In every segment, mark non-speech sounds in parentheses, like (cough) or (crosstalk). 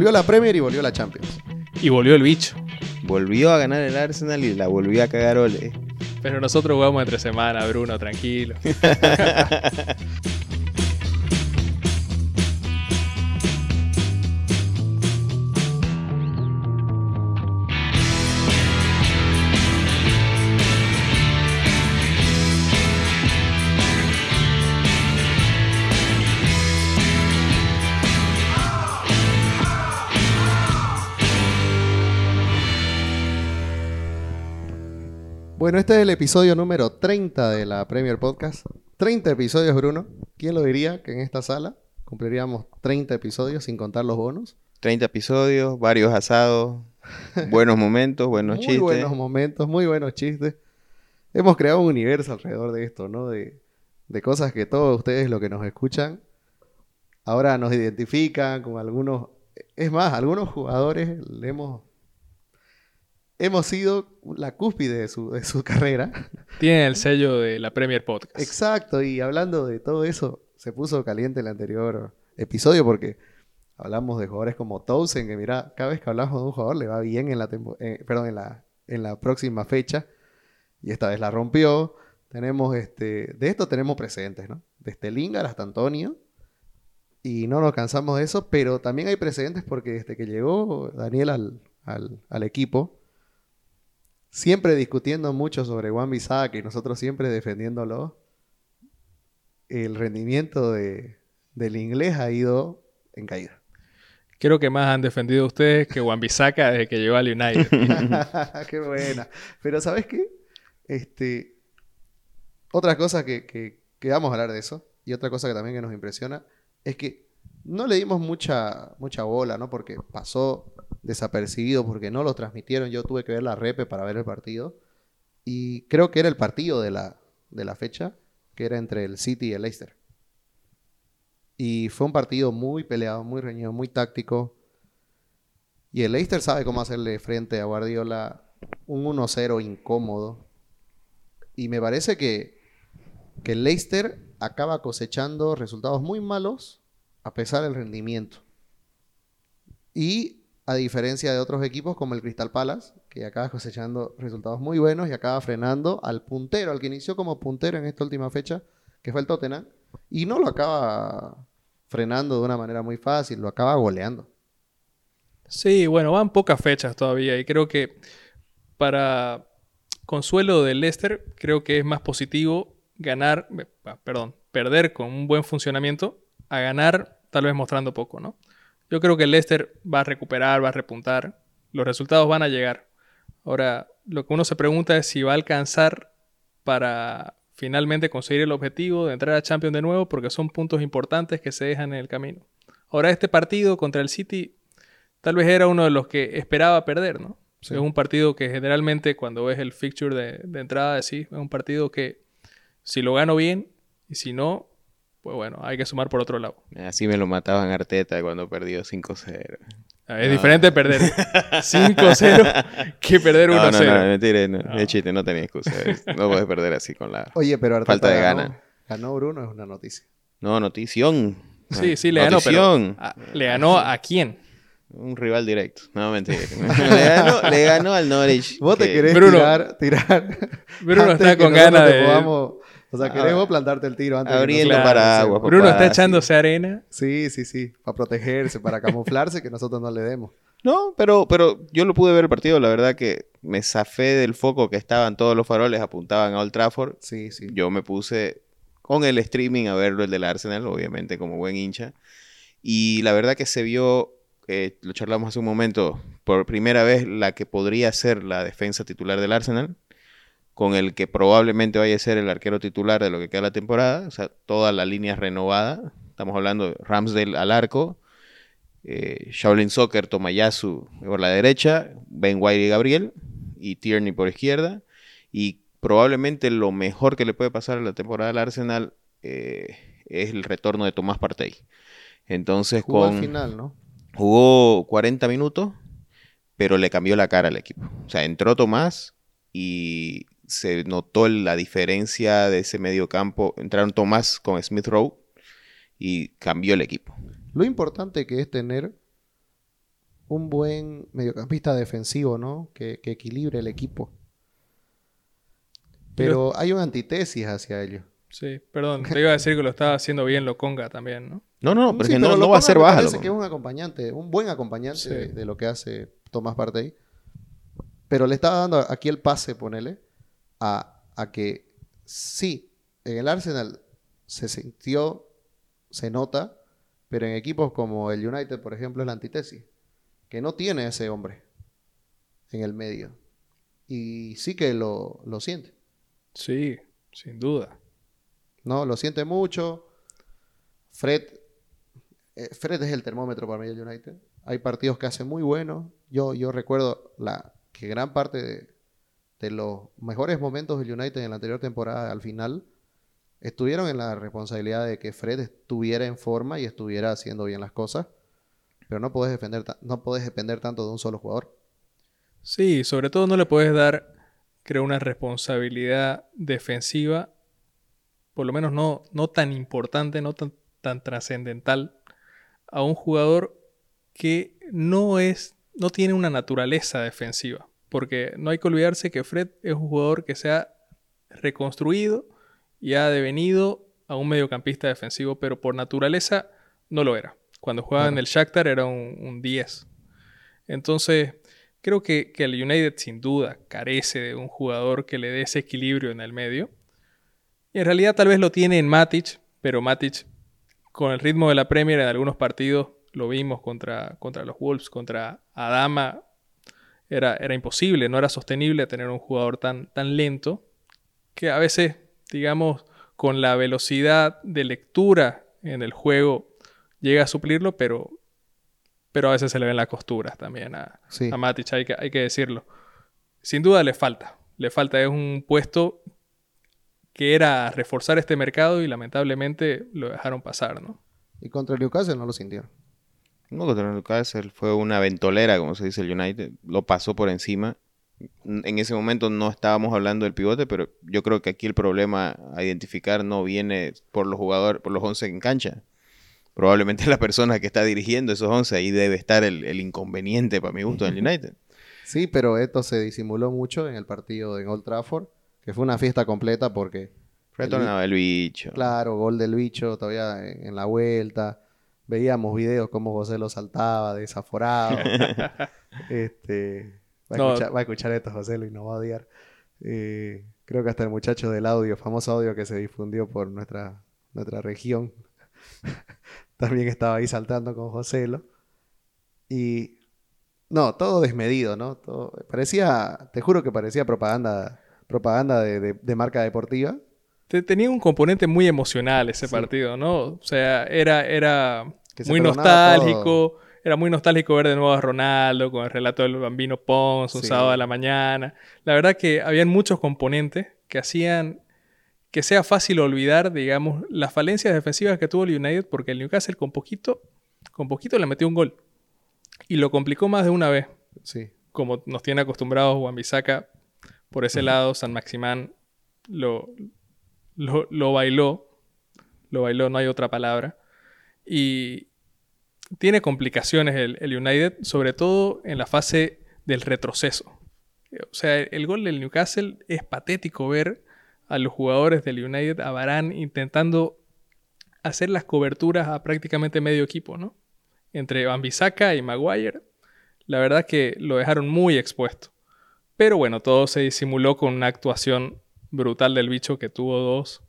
Volvió a la Premier y volvió a la Champions. Y volvió el bicho. Volvió a ganar el Arsenal y la volvió a cagar Ole. Pero nosotros jugamos entre semana, Bruno, tranquilo. (laughs) Bueno, este es el episodio número 30 de la Premier Podcast. 30 episodios, Bruno. ¿Quién lo diría que en esta sala cumpliríamos 30 episodios sin contar los bonos? 30 episodios, varios asados, (laughs) buenos momentos, buenos muy chistes. buenos momentos, muy buenos chistes. Hemos creado un universo alrededor de esto, ¿no? De, de cosas que todos ustedes, lo que nos escuchan, ahora nos identifican con algunos... Es más, algunos jugadores le hemos... Hemos sido la cúspide de su, de su (laughs) carrera. Tienen el sello de la Premier Podcast. Exacto, y hablando de todo eso, se puso caliente el anterior episodio porque hablamos de jugadores como Towson, que mira, cada vez que hablamos de un jugador le va bien en la, tempo- eh, perdón, en la, en la próxima fecha, y esta vez la rompió. Tenemos este, de esto tenemos precedentes, ¿no? Desde Lingard hasta Antonio, y no nos cansamos de eso, pero también hay precedentes porque desde que llegó Daniel al, al, al equipo, siempre discutiendo mucho sobre Juan Bisaca y nosotros siempre defendiéndolo, el rendimiento de, del inglés ha ido en caída. Creo que más han defendido ustedes que Wan-Bissaka desde que llegó al United. (laughs) qué buena. Pero ¿sabes qué? Este, otra cosa que, que, que vamos a hablar de eso, y otra cosa que también que nos impresiona, es que no le dimos mucha, mucha bola, ¿no? Porque pasó desapercibido, porque no lo transmitieron. Yo tuve que ver la repe para ver el partido. Y creo que era el partido de la, de la fecha, que era entre el City y el Leicester. Y fue un partido muy peleado, muy reñido, muy táctico. Y el Leicester sabe cómo hacerle frente a Guardiola un 1-0 incómodo. Y me parece que, que el Leicester acaba cosechando resultados muy malos a pesar del rendimiento. Y a diferencia de otros equipos como el Crystal Palace, que acaba cosechando resultados muy buenos y acaba frenando al puntero, al que inició como puntero en esta última fecha, que fue el Tottenham, y no lo acaba frenando de una manera muy fácil, lo acaba goleando. Sí, bueno, van pocas fechas todavía y creo que para consuelo del Leicester, creo que es más positivo ganar, eh, perdón, perder con un buen funcionamiento a ganar tal vez mostrando poco, ¿no? Yo creo que el Leicester va a recuperar, va a repuntar, los resultados van a llegar. Ahora, lo que uno se pregunta es si va a alcanzar para finalmente conseguir el objetivo de entrar a Champions de nuevo, porque son puntos importantes que se dejan en el camino. Ahora, este partido contra el City tal vez era uno de los que esperaba perder, ¿no? Sí. Es un partido que generalmente cuando ves el fixture de, de entrada decís, es un partido que si lo gano bien y si no, pues bueno, hay que sumar por otro lado. Así me lo mataban Arteta cuando perdió 5-0. Ah, Es diferente perder (laughs) 5-0 que perder 1-0. No, no, no, mentira, no, No. es chiste, no tenía excusa. No puedes perder así con la... Oye, pero Arteta Falta de ganó, gana. Ganó Bruno, es una noticia. No, notición. Sí, sí, le ganó, pero Notición. ah, ¿le ganó a quién? Un rival directo. No, mentira. (laughs) le, ganó, le ganó al Norwich. Vos te que- querés Bruno. tirar, tirar. Bruno (laughs) está con ganas te de... podamos- o sea, Ah, vos plantarte el tiro antes de que abriendo nosotros paraguas, avancemos. Bruno está papá, sí. echándose arena. Sí, sí, sí. Para protegerse, para camuflarse, que nosotros no le demos. No, pero, pero yo lo pude ver el partido. La verdad que me zafé del foco que estaban todos los faroles, apuntaban a Old Trafford. Sí, sí. Yo me puse con el streaming a verlo, el del Arsenal, obviamente, como buen hincha. Y la verdad que se vio, eh, lo charlamos hace un momento, por primera vez la que podría ser la defensa titular del Arsenal, con el que probablemente vaya a ser el arquero titular de lo que queda la temporada. O sea, toda la línea renovada. Estamos hablando de Ramsdale al arco, eh, Shaolin Soccer, Tomayasu por la derecha, Ben White y Gabriel, y Tierney por izquierda. Y probablemente lo mejor que le puede pasar a la temporada del Arsenal eh, es el retorno de Tomás Partey. Entonces, Jugó con, al final, ¿no? jugó 40 minutos, pero le cambió la cara al equipo. O sea, entró Tomás y se notó la diferencia de ese medio campo. Entraron Tomás con Smith Rowe y cambió el equipo. Lo importante que es tener un buen mediocampista defensivo, ¿no? Que, que equilibre el equipo. Pero hay una antítesis hacia ello. Sí, perdón, te iba a decir que lo estaba haciendo bien Loconga también, ¿no? No, no, pero Sí, que no, pero no va a ser baja. parece loco. que es un acompañante, un buen acompañante Sí. de, de lo que hace Tomás Partey. Pero le estaba dando aquí el pase, ponele, a, a que sí, en el Arsenal se sintió, se nota, pero en equipos como el United, por ejemplo, es la antítesis, que no tiene ese hombre en el medio. Y sí que lo, lo siente, Sí, sin duda. ¿no? Lo siente mucho. Fred, eh, Fred es el termómetro para mí del United. Hay partidos que hace muy buenos. Yo, yo recuerdo la, que gran parte de, de los mejores momentos del United en la anterior temporada al final estuvieron en la responsabilidad de que Fred estuviera en forma y estuviera haciendo bien las cosas. Pero no puedes defender, no puedes depender tanto de un solo jugador. Sí, sobre todo no le puedes dar, creo, una responsabilidad defensiva, por lo menos no, no tan importante, no tan, tan trascendental, a un jugador que no es, no tiene una naturaleza defensiva. Porque no hay que olvidarse que Fred es un jugador que se ha reconstruido y ha devenido a un mediocampista defensivo, pero por naturaleza no lo era. Cuando jugaba en el Shakhtar era un, un 10. Entonces, creo que, que el United sin duda carece de un jugador que le dé ese equilibrio en el medio. Y en realidad tal vez lo tiene en Matic, pero Matic con el ritmo de la Premier en algunos partidos lo vimos contra, contra los Wolves, contra Adama, era, era imposible, no era sostenible tener un jugador tan, tan lento que a veces, digamos, con la velocidad de lectura en el juego llega a suplirlo, pero, pero a veces se le ven las costuras también a, Sí. a Matic, hay que, hay que decirlo. Sin duda le falta, le falta, es un puesto que era reforzar este mercado y lamentablemente lo dejaron pasar, ¿no? Y contra el Newcastle no lo sintieron. No, contra Newcastle fue una ventolera, como se dice el United. Lo pasó por encima. En ese momento no estábamos hablando del pivote, pero yo creo que aquí el problema a identificar no viene por los jugadores, por los 11 en cancha. Probablemente (laughs) la persona que está dirigiendo esos 11, ahí debe estar el, el inconveniente, para mi gusto, del United. Sí, pero esto se disimuló mucho en el partido en Old Trafford, que fue una fiesta completa porque, Retornaba el bicho. claro, gol del bicho todavía en, en la vuelta. Veíamos videos como José lo saltaba desaforado. (laughs) este, va, a No. escuchar, va a escuchar esto José lo y nos va a odiar. Eh, creo que hasta el muchacho del audio, famoso audio que se difundió por nuestra, nuestra región, (laughs) también estaba ahí saltando con Joselo. Y no, todo desmedido, ¿no? Todo, parecía, te juro que parecía propaganda, propaganda de, de- de marca deportiva. Te- Tenía un componente muy emocional ese Sí. partido, ¿no? O sea, era, era Que muy nostálgico. Era muy nostálgico ver de nuevo a Ronaldo con el relato del bambino Pons un Sí. sábado a la mañana. La verdad que habían muchos componentes que hacían que sea fácil olvidar, digamos, las falencias defensivas que tuvo el United porque el Newcastle con poquito, con poquito le metió un gol. Y lo complicó más de una vez. Sí. como nos tiene acostumbrados Juan Bisaca, por ese lado, San Maximán lo, lo, lo bailó. Lo bailó, no hay otra palabra. Y tiene complicaciones el, el United, sobre todo en la fase del retroceso. O sea, el gol del Newcastle es patético ver a los jugadores del United, a Varane, intentando hacer las coberturas a prácticamente medio equipo, ¿no? Entre Bambisaka y Maguire, la verdad que lo dejaron muy expuesto. Pero bueno, todo se disimuló con una actuación brutal del bicho que tuvo dos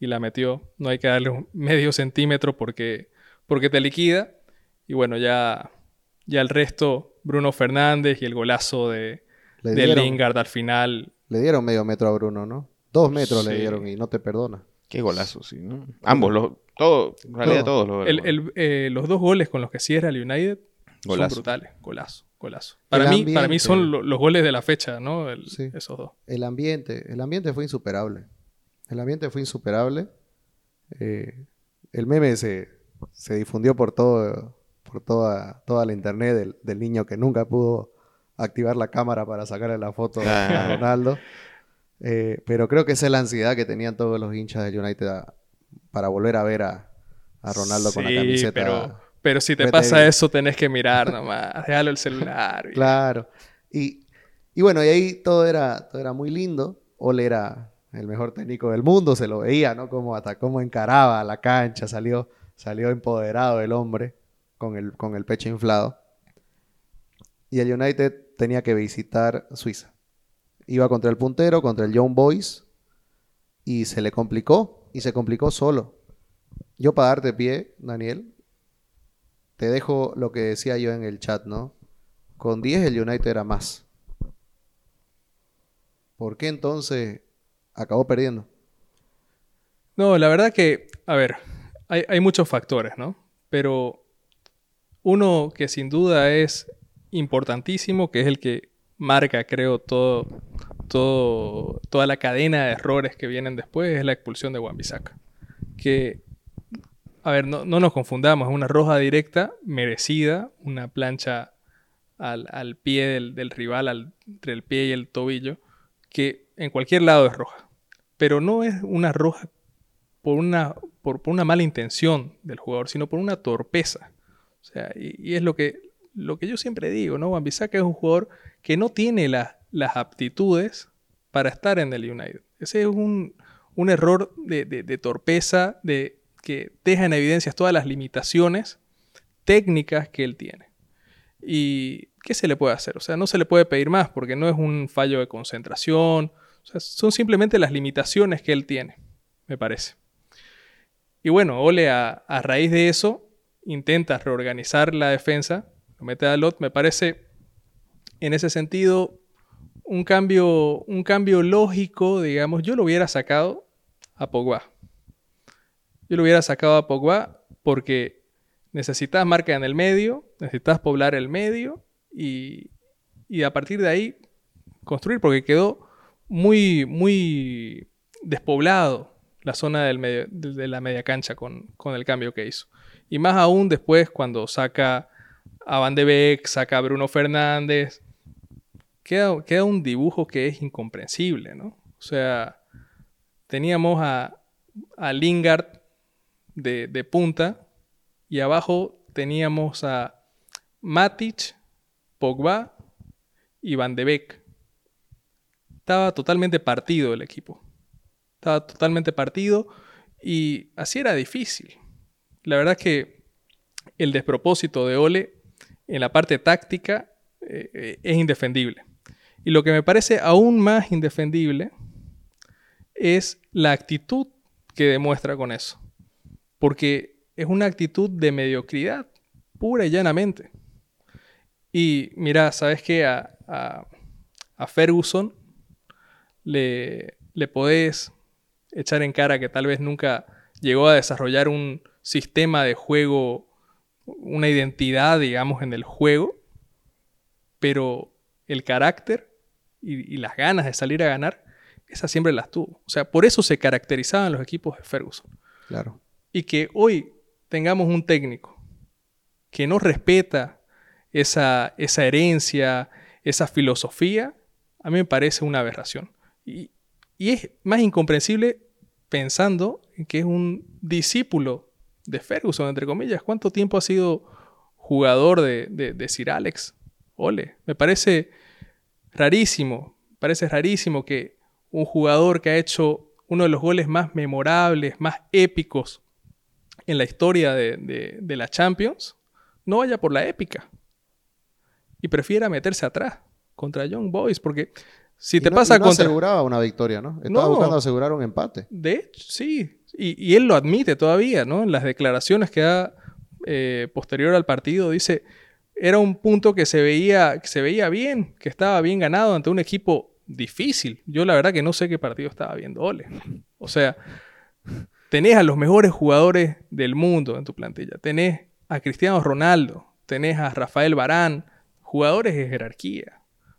y la metió. No hay que darle un medio centímetro porque, porque te liquida. Y bueno, ya, ya el resto, Bruno Fernández y el golazo de, Le de dieron, Lingard al final. le dieron medio metro a Bruno, ¿no? Dos metros le dieron y no te perdona. Qué golazo, sí, ¿no? Ambos, los, todo, en realidad Todo. todos los El- el- eh, los dos goles con los que cierra el United Golazo. son brutales. Golazo, golazo. Para, El mí, para mí son lo- los goles de la fecha, ¿no? El- Sí. Esos dos. El ambiente, el ambiente fue insuperable. El ambiente fue insuperable. Eh, el meme se, se difundió por todo, por toda, toda la internet del, del niño que nunca pudo activar la cámara para sacarle la foto a. Ronaldo. Eh, pero creo que esa es la ansiedad que tenían todos los hinchas del United a- para volver a ver a, a Ronaldo con la Sí, camiseta. Pero, Pero si te pasa eso, tenés que mirar nomás. Déjalo el celular. y- Claro. Y, y bueno, y ahí todo era, todo era muy lindo. Ole era el mejor técnico del mundo, se lo veía, ¿no? Cómo hasta cómo encaraba la cancha, salió, salió empoderado el hombre con el, con el pecho inflado. Y el United tenía que visitar Suiza. Iba contra el puntero, contra el Young Boys, y se le complicó, y se complicó solo. Yo para darte pie, Daniel, te dejo lo que decía yo en el chat, ¿no? Con 10 el United era más. ¿Por qué entonces acabó perdiendo? No, la verdad que, a ver, hay, muchos factores, ¿no? Pero uno que sin duda es importantísimo, que es el que marca, creo, todo, toda la cadena de errores que vienen después, es la expulsión de Wan-Bissaka. Que, a ver, no, no nos confundamos, es una roja directa, merecida, una plancha al, al pie del, del rival, al- entre el pie y el tobillo, que en cualquier lado es roja. Pero no es una roja por una, por, una mala intención del jugador, sino por una torpeza. O sea, y, es lo que, lo que yo siempre digo, ¿no? Wan-Bissaka es un jugador que no tiene la- las aptitudes para estar en el United. Ese es un, un error de, de- torpeza, de que deja en evidencia todas las limitaciones técnicas que él tiene. ¿Y qué se le puede hacer? O sea, no se le puede pedir más porque no es un fallo de concentración. Son simplemente las limitaciones que él tiene, me parece. Y bueno, Ole a, raíz de eso intenta reorganizar la defensa, lo mete a Lot, me parece en ese sentido un cambio, un cambio lógico, digamos, yo lo hubiera sacado a Pogba. Yo lo hubiera sacado a Pogba porque necesitas marca en el medio, necesitas poblar el medio y, y a partir de ahí construir porque quedó muy, muy despoblado la zona del medio- de la media cancha con, con el cambio que hizo. Y más aún después cuando saca a Van de Beek, saca a Bruno Fernández, queda, queda un dibujo que es incomprensible, ¿no? O sea, teníamos a, a Lingard de, de punta y abajo teníamos a Matic, Pogba y Van de Beek. Estaba totalmente partido el equipo. Estaba totalmente partido y así era difícil. La verdad que el despropósito de Ole en la parte táctica eh, eh, es indefendible. Y lo que me parece aún más indefendible es la actitud que demuestra con eso. Porque es una actitud de mediocridad, pura y llanamente. Y mira, ¿sabes qué? A, a- a Ferguson le, le podés echar en cara que tal vez nunca llegó a desarrollar un sistema de juego, una identidad, digamos, en el juego, pero el carácter y, y las ganas de salir a ganar, esas siempre las tuvo. O sea, por eso se caracterizaban los equipos de Ferguson. Claro. Y que hoy tengamos un técnico que no respeta esa, esa herencia, esa filosofía, a mí me parece una aberración. Y, y es más incomprensible pensando en que es un discípulo de Ferguson, entre comillas. ¿Cuánto tiempo ha sido jugador de, de, Sir Alex? Ole, me parece rarísimo, parece rarísimo que un jugador que ha hecho uno de los goles más memorables, más épicos en la historia de, de- la Champions, no vaya por la épica y prefiera meterse atrás contra Young Boys, porque si Y te no- pasa y no contra... aseguraba una victoria, ¿no? Estaba No. buscando asegurar un empate. De hecho, sí. Y, y él lo admite todavía, ¿no? En las declaraciones que da eh, posterior al partido, dice, era un punto que se, veía, que se veía bien, que estaba bien ganado ante un equipo difícil. Yo la verdad que no sé qué partido estaba viendo Ole. O sea, tenés a los mejores jugadores del mundo en tu plantilla. Tenés a Cristiano Ronaldo, tenés a Rafael Barán, jugadores de jerarquía.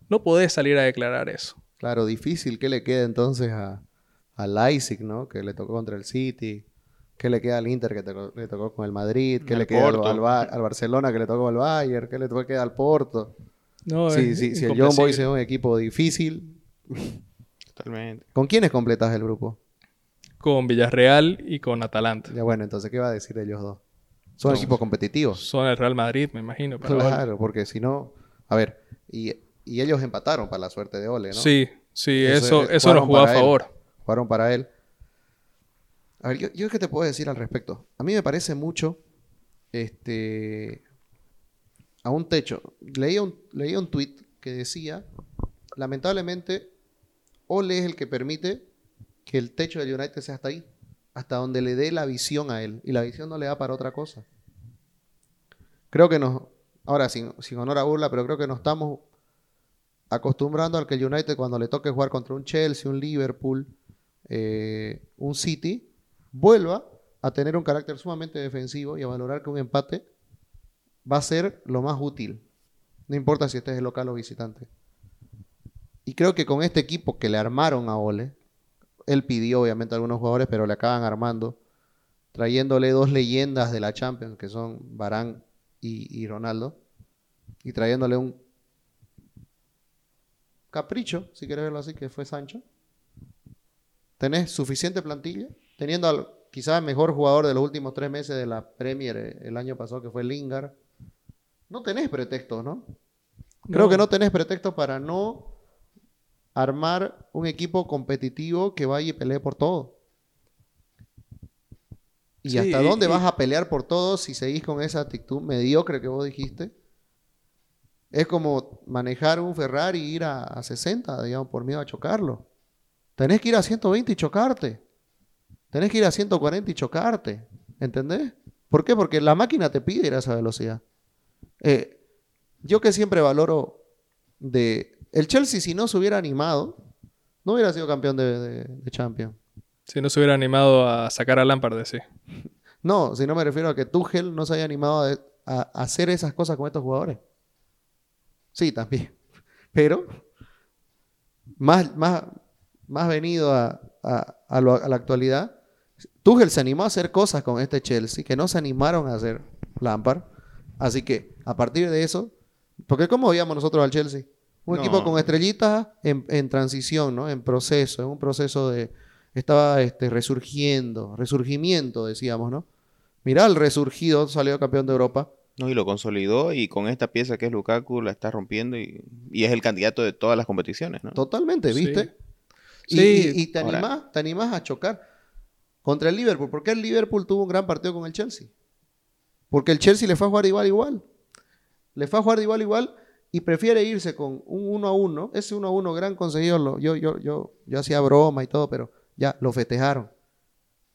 No podés salir a declarar eso. Claro, difícil. ¿Qué le queda entonces a, a Leipzig, ¿no? Que le tocó contra el City. ¿Qué le queda al Inter que tocó- le tocó con el Madrid? ¿Qué Al le queda al, al Ba- al Barcelona que le tocó con el Bayern? ¿Qué le queda al Porto? No, Sí, es sí, si el Young Boys es un equipo difícil. Totalmente. ¿Con quiénes completas el grupo? con Villarreal y con Atalanta. Ya bueno, entonces, ¿qué va a decir ellos dos? Son No. equipos competitivos. Son el Real Madrid, me imagino. Claro, porque si no. A ver, y, y ellos empataron para la suerte de Ole, ¿no? Sí, sí, Eso eso, es- eso, jugó a él. favor. Jugaron para él. A ver, yo, yo qué te puedo decir al respecto. A mí me parece mucho. Este. A un techo. Leía un, leía un tweet que decía. Lamentablemente, Ole es el que permite que el techo del United sea hasta ahí. Hasta donde le dé la visión a él. Y la visión no le da para otra cosa. Creo que nos. Ahora, sin, sin honor a burla, pero creo que nos estamos acostumbrando al que el United cuando le toque jugar contra un Chelsea, un Liverpool, eh, un City, vuelva a tener un carácter sumamente defensivo y a valorar que un empate va a ser lo más útil. No importa si este es el local o visitante. Y creo que con este equipo que le armaron a Ole, él pidió obviamente algunos jugadores, pero le acaban armando, trayéndole dos leyendas de la Champions, que son Barán y Ronaldo, y trayéndole un capricho, si quieres verlo así, que fue Sancho. Tenés suficiente plantilla, teniendo al quizás el mejor jugador de los últimos tres meses de la Premier eh, el año pasado, que fue Lingard. No tenés pretextos, ¿no? Creo No. que no tenés pretextos para no armar un equipo competitivo que vaya y pelee por todo. ¿Y Sí, hasta dónde y- vas a pelear por todo si seguís con esa actitud mediocre que vos dijiste? Es como manejar un Ferrari y ir a, a 60, digamos, por miedo a chocarlo. Tenés que ir a 120 y chocarte. Tenés que ir a 140 y chocarte. ¿Entendés? ¿Por qué? Porque la máquina te pide ir a esa velocidad. Eh, yo que siempre valoro de... El Chelsea si no se hubiera animado, no hubiera sido campeón de, de, de Champions. Si no se hubiera animado a sacar a Lampard de sí. No, si no me refiero a que Tuchel no se haya animado a, a hacer esas cosas con estos jugadores. Sí, también. Pero más, más, más venido a, a- a lo- a la actualidad, Tuchel se animó a hacer cosas con este Chelsea que no se animaron a hacer Lampard. Así que a partir de eso, porque ¿cómo veíamos nosotros al Chelsea? Un No. equipo con estrellitas en, en transición, ¿no? En proceso, en un proceso de... Estaba este, resurgiendo, resurgimiento, decíamos, ¿no? Mirá, el resurgido salió campeón de Europa. No, y lo consolidó y con esta pieza que es Lukaku la está rompiendo y, y es el candidato de todas las competiciones, ¿no? Totalmente, ¿viste? Sí. Y, Sí. y- y te animás, te animás a chocar contra el Liverpool. ¿Por qué el Liverpool tuvo un gran partido con el Chelsea? Porque el Chelsea le fue a jugar igual igual. Le fue a jugar igual igual y prefiere irse con un 1 a 1. Ese 1 a 1 gran conseguido. lo- yo, yo, yo, yo hacía broma y todo, pero ya lo festejaron.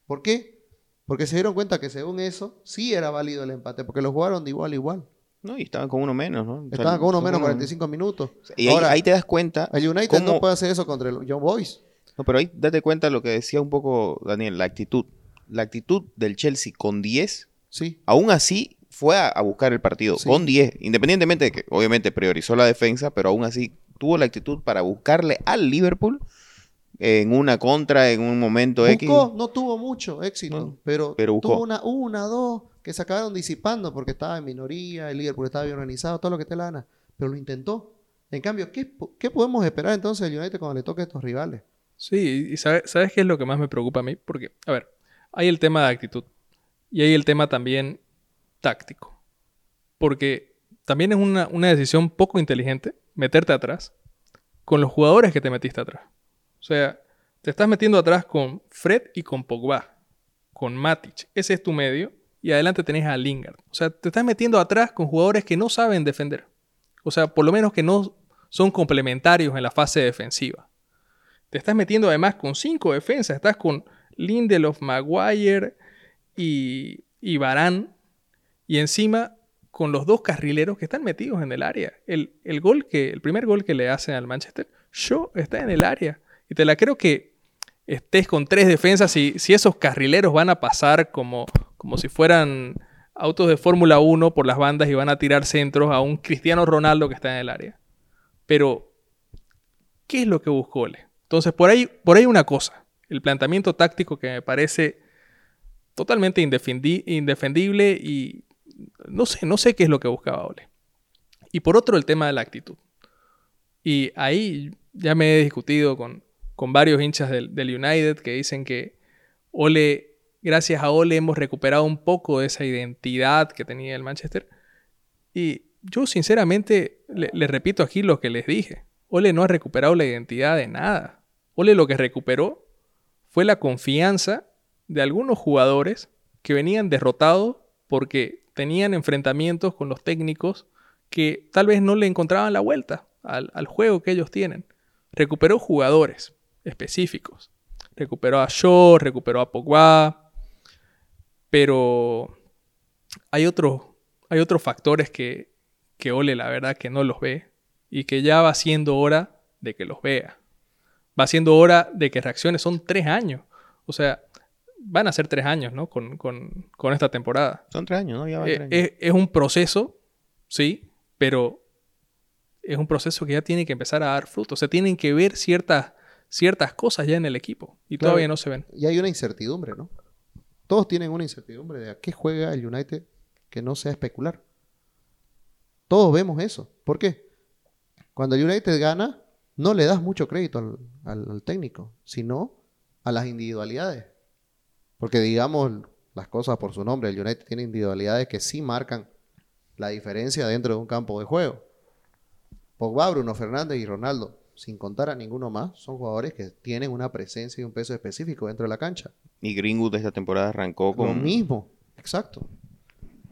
¿Por qué? Porque se dieron cuenta que según eso sí era válido el empate, porque lo jugaron de igual a igual. No, y estaban con uno menos, ¿no? Estaban con uno menos uno- 45 minutos. Y ahí, Ahora, ahí te das cuenta. el United cómo- no puede hacer eso contra el Young Boys. No, pero ahí date cuenta lo que decía un poco Daniel, la actitud. La actitud del Chelsea con 10, Sí. aún así fue a, a buscar el partido Sí. con 10, independientemente de que obviamente priorizó la defensa, pero aún así tuvo la actitud para buscarle al Liverpool en una contra, en un momento X. Buscó, no tuvo mucho éxito, No, pero, pero buscó. tuvo una, una, dos, que se acabaron disipando porque estaba en minoría, el Liverpool estaba bien organizado, todo lo que te la gana, pero lo intentó. En cambio, ¿qué, qué podemos esperar entonces del United cuando le toque a estos rivales? Sí, y sabe- ¿sabes qué es lo que más me preocupa a mí? Porque, a ver, hay el tema de actitud y hay el tema también táctico. Porque también es una, una decisión poco inteligente meterte atrás con los jugadores que te metiste atrás. O sea, te estás metiendo atrás con Fred y con Pogba, con Matic. Ese es tu medio. Y adelante tenés a Lingard. O sea, te estás metiendo atrás con jugadores que no saben defender. O sea, por lo menos que no son complementarios en la fase defensiva. Te estás metiendo además con cinco defensas. Estás con Lindelof, Maguire y, y Barán. Y encima con los dos carrileros que están metidos en el área. El, el gol que, el primer gol que le hacen al Manchester, Shaw está en el área. Y te la creo que estés con tres defensas y si esos carrileros van a pasar como, como si fueran autos de Fórmula 1 por las bandas y van a tirar centros a un Cristiano Ronaldo que está en el área. Pero, ¿qué es lo que buscó Ole? Entonces, por ahí, por ahí una cosa. El planteamiento táctico que me parece totalmente indefendi- indefendible y no sé, no sé qué es lo que buscaba Ole. Y por otro, el tema de la actitud. Y ahí ya me he discutido con, con varios hinchas del, United que dicen que Ole gracias a Ole hemos recuperado un poco de esa identidad que tenía el Manchester. Y yo sinceramente le, repito aquí lo que les dije. Ole no ha recuperado la identidad de nada. Ole lo que recuperó fue la confianza de algunos jugadores que venían derrotados porque tenían enfrentamientos con los técnicos que tal vez no le encontraban la vuelta al juego que ellos tienen. Recuperó jugadores específicos. Recuperó a Shaw, recuperó a Pogba, pero hay, hay otros factores que, que Ole la verdad que no los ve y que ya va siendo hora de que los vea. Va siendo hora de que reaccione. Son tres años. O sea, van a ser tres años, ¿no? Con, esta temporada. Son tres años, ¿no? Ya eh, Es, es, un proceso, sí, pero es un proceso que ya tiene que empezar a dar fruto. O sea, tienen que ver ciertas, ciertas cosas ya en el equipo y todavía no se ven. Y hay una incertidumbre, ¿no? Todos tienen una incertidumbre de a qué juega el United que no sea especular. Todos vemos eso. ¿Por qué? Cuando el United gana, no le das mucho crédito al, técnico, sino a las individualidades. Porque digamos las cosas por su nombre, el United tiene individualidades que sí marcan la diferencia dentro de un campo de juego. Pogba, Bruno Fernández y Ronaldo, sin contar a ninguno más, son jugadores que tienen una presencia y un peso específico dentro de la cancha. Y Greenwood de esta temporada arrancó con... Lo mismo, exacto.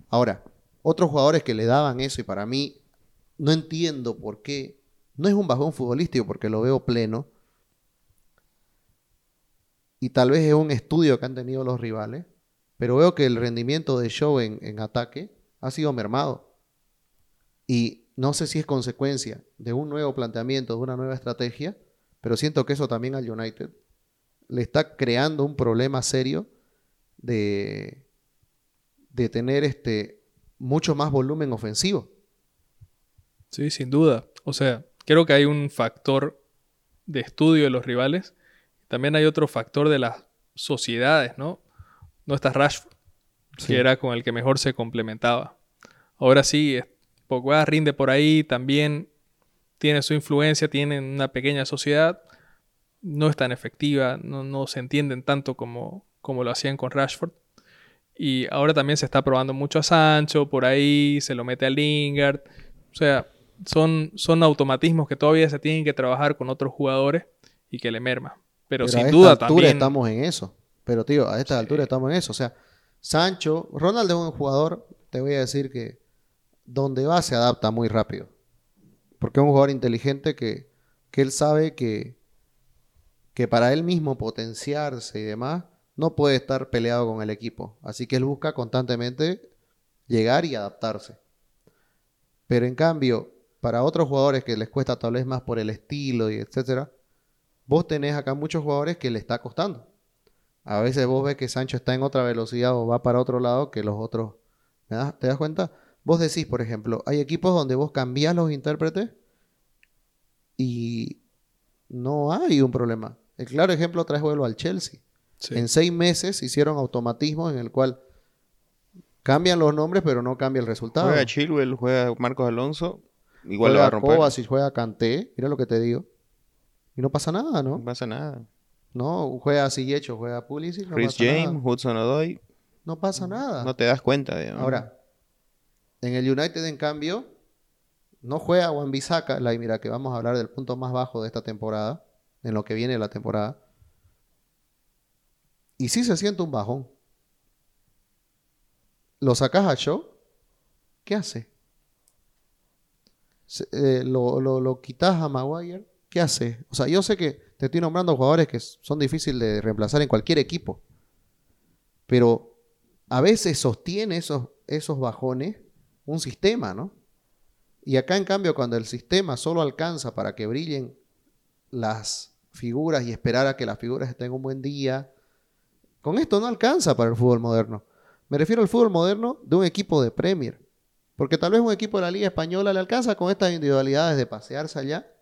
Ahora, otros jugadores que le daban eso y para mí no entiendo por qué, no es un bajón futbolístico porque lo veo pleno y tal vez es un estudio que han tenido los rivales, pero veo que el rendimiento de Show en, en ataque ha sido mermado. Y no sé si es consecuencia de un nuevo planteamiento, de una nueva estrategia, pero siento que eso también al United le está creando un problema serio de, de tener este, mucho más volumen ofensivo. Sí, sin duda. O sea, creo que hay un factor de estudio de los rivales. También hay otro factor de las sociedades, ¿no? No está Rashford, que era con el que mejor se complementaba. Ahora sí, Pogba rinde por ahí, también tiene su influencia, tiene una pequeña sociedad, no es tan efectiva, no, no se entienden tanto como, como lo hacían con Rashford. Y ahora también se está probando mucho a Sancho, por ahí se lo mete a Lingard. O sea, son, son automatismos que todavía se tienen que trabajar con otros jugadores y que le merma. Pero, sin a duda esta altura estamos en eso. Pero, tío, a esta altura estamos en eso. O sea, Sancho, Ronald es un jugador, te voy a decir que donde va se adapta muy rápido. Porque es un jugador inteligente que, que él sabe que, que para él mismo potenciarse y demás, no puede estar peleado con el equipo. Así que él busca constantemente llegar y adaptarse. Pero en cambio, para otros jugadores que les cuesta tal vez más por el estilo y etcétera, vos tenés acá muchos jugadores que le está costando. A veces vos ves que Sancho está en otra velocidad o va para otro lado que los otros. ¿Te das cuenta? Vos decís, por ejemplo, hay equipos donde vos cambiás los intérpretes y no hay un problema. El claro ejemplo traes vuelo al Chelsea. En seis meses hicieron automatismos en el cual cambian los nombres, pero no cambia el resultado. Juega Chilwell, juega Marcos Alonso, igual le va a romper. juega Canté, mira lo que te digo. Y no pasa nada, ¿no? No pasa nada. No, juega hecho, juega Pulisic, no Chris James, Hudson Odoi. No pasa nada. No te das cuenta, Ahora, en el United, en cambio, no juega Juan Bisaca, la mira que vamos a hablar del punto más bajo de esta temporada, en lo que viene la temporada. Y sí se siente un bajón. Lo sacas a show, ¿qué hace? Eh, lo, lo, quitas a Maguire, ¿qué hace? O sea, yo sé que te estoy nombrando jugadores que son difíciles de reemplazar en cualquier equipo. Pero a veces sostiene esos, esos bajones un sistema, ¿no? Y acá, en cambio, cuando el sistema solo alcanza para que brillen las figuras y esperar a que las figuras estén un buen día, con esto no alcanza para el fútbol moderno. Me refiero al fútbol moderno de un equipo de Premier. Porque tal vez un equipo de la Liga Española le alcanza con estas individualidades de pasearse allá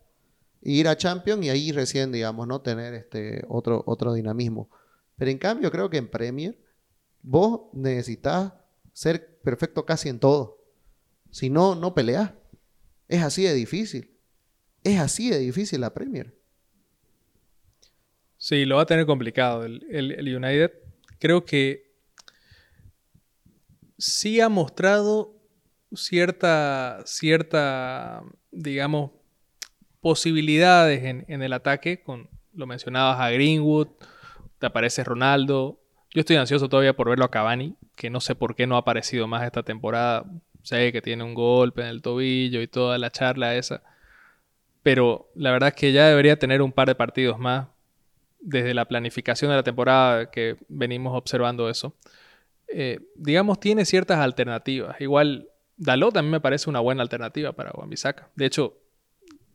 e ir a Champions y ahí recién, digamos, no tener este otro, otro dinamismo. Pero en cambio, creo que en Premier vos necesitas ser perfecto casi en todo. Si no, no peleas. Es así de difícil. Es así de difícil la Premier. Sí, lo va a tener complicado. El, United creo que sí ha mostrado cierta, cierta, digamos, posibilidades en, en el ataque. Con, lo mencionabas a Greenwood, te aparece Ronaldo. Yo estoy ansioso todavía por verlo a Cavani, que no sé por qué no ha aparecido más esta temporada. Sé que tiene un golpe en el tobillo y toda la charla esa. Pero la verdad es que ya debería tener un par de partidos más desde la planificación de la temporada que venimos observando eso. Eh, digamos, tiene ciertas alternativas. Igual, Dalot también me parece una buena alternativa para wan De hecho,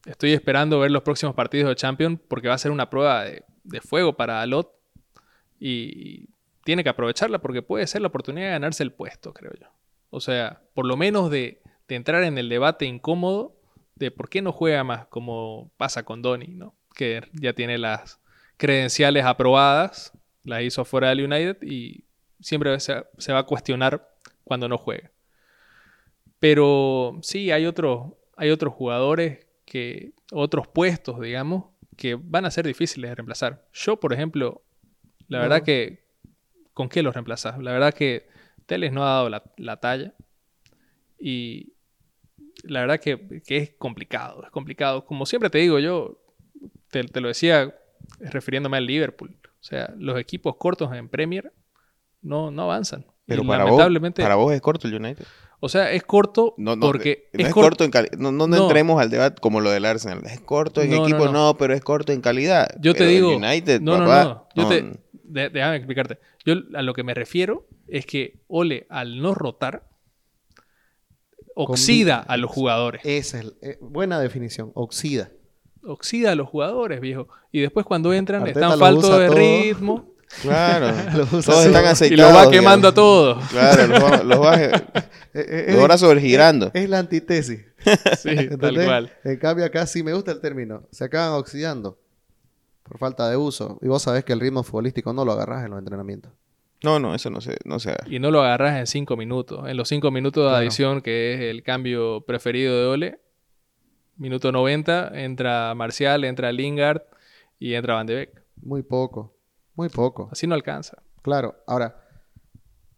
estoy esperando ver los próximos partidos de Champions porque va a ser una prueba de fuego para Dalot y tiene que aprovecharla porque puede ser la oportunidad de ganarse el puesto, creo yo. O sea, por lo menos de, de entrar en el debate incómodo de por qué no juega más, como pasa con Donny, ¿no? Que ya tiene las credenciales aprobadas, las hizo fuera del United y siempre se, va a cuestionar cuando no juegue. Pero sí, hay, otros hay otros jugadores que, otros puestos, digamos, que van a ser difíciles de reemplazar. Yo, por ejemplo, la verdad que, ¿con qué los reemplazas? La verdad que Teles no ha dado la, talla y la verdad que, es complicado, es complicado. Como siempre te digo, yo te, te lo decía refiriéndome al Liverpool. O sea, los equipos cortos en Premier no, no avanzan. Pero para, lamentablemente, vos, para vos es corto el United. O sea, es corto porque... No es, corto en calidad. No, no, entremos al debate como lo del Arsenal. Es corto en equipo, no, pero es corto en calidad. Yo te digo... United, no, no, no. Yo te, déjame explicarte. Yo a lo que me refiero es que Ole, al no rotar, oxida a los jugadores. Esa es eh, buena definición, oxida. Oxida a los jugadores, viejo. Y después cuando entran están faltos de ritmo. (laughs) Claro, (laughs) todos están aceitados. Y lo va quemando a todos. Claro, los va, los va (laughs) sobregirando. Es, la antítesis. sí, tal cual. En cambio acá sí me gusta el término. Se acaban oxidando por falta de uso. Y vos sabés que el ritmo futbolístico no lo agarrás en los entrenamientos. No, no, eso no se, no se Y no lo agarrás en cinco minutos. En los cinco minutos de adición, que es el cambio preferido de Ole, minuto 90, entra Marcial, entra Lingard y entra Van de Beek. Muy poco. Muy poco. Así no alcanza. Claro, ahora,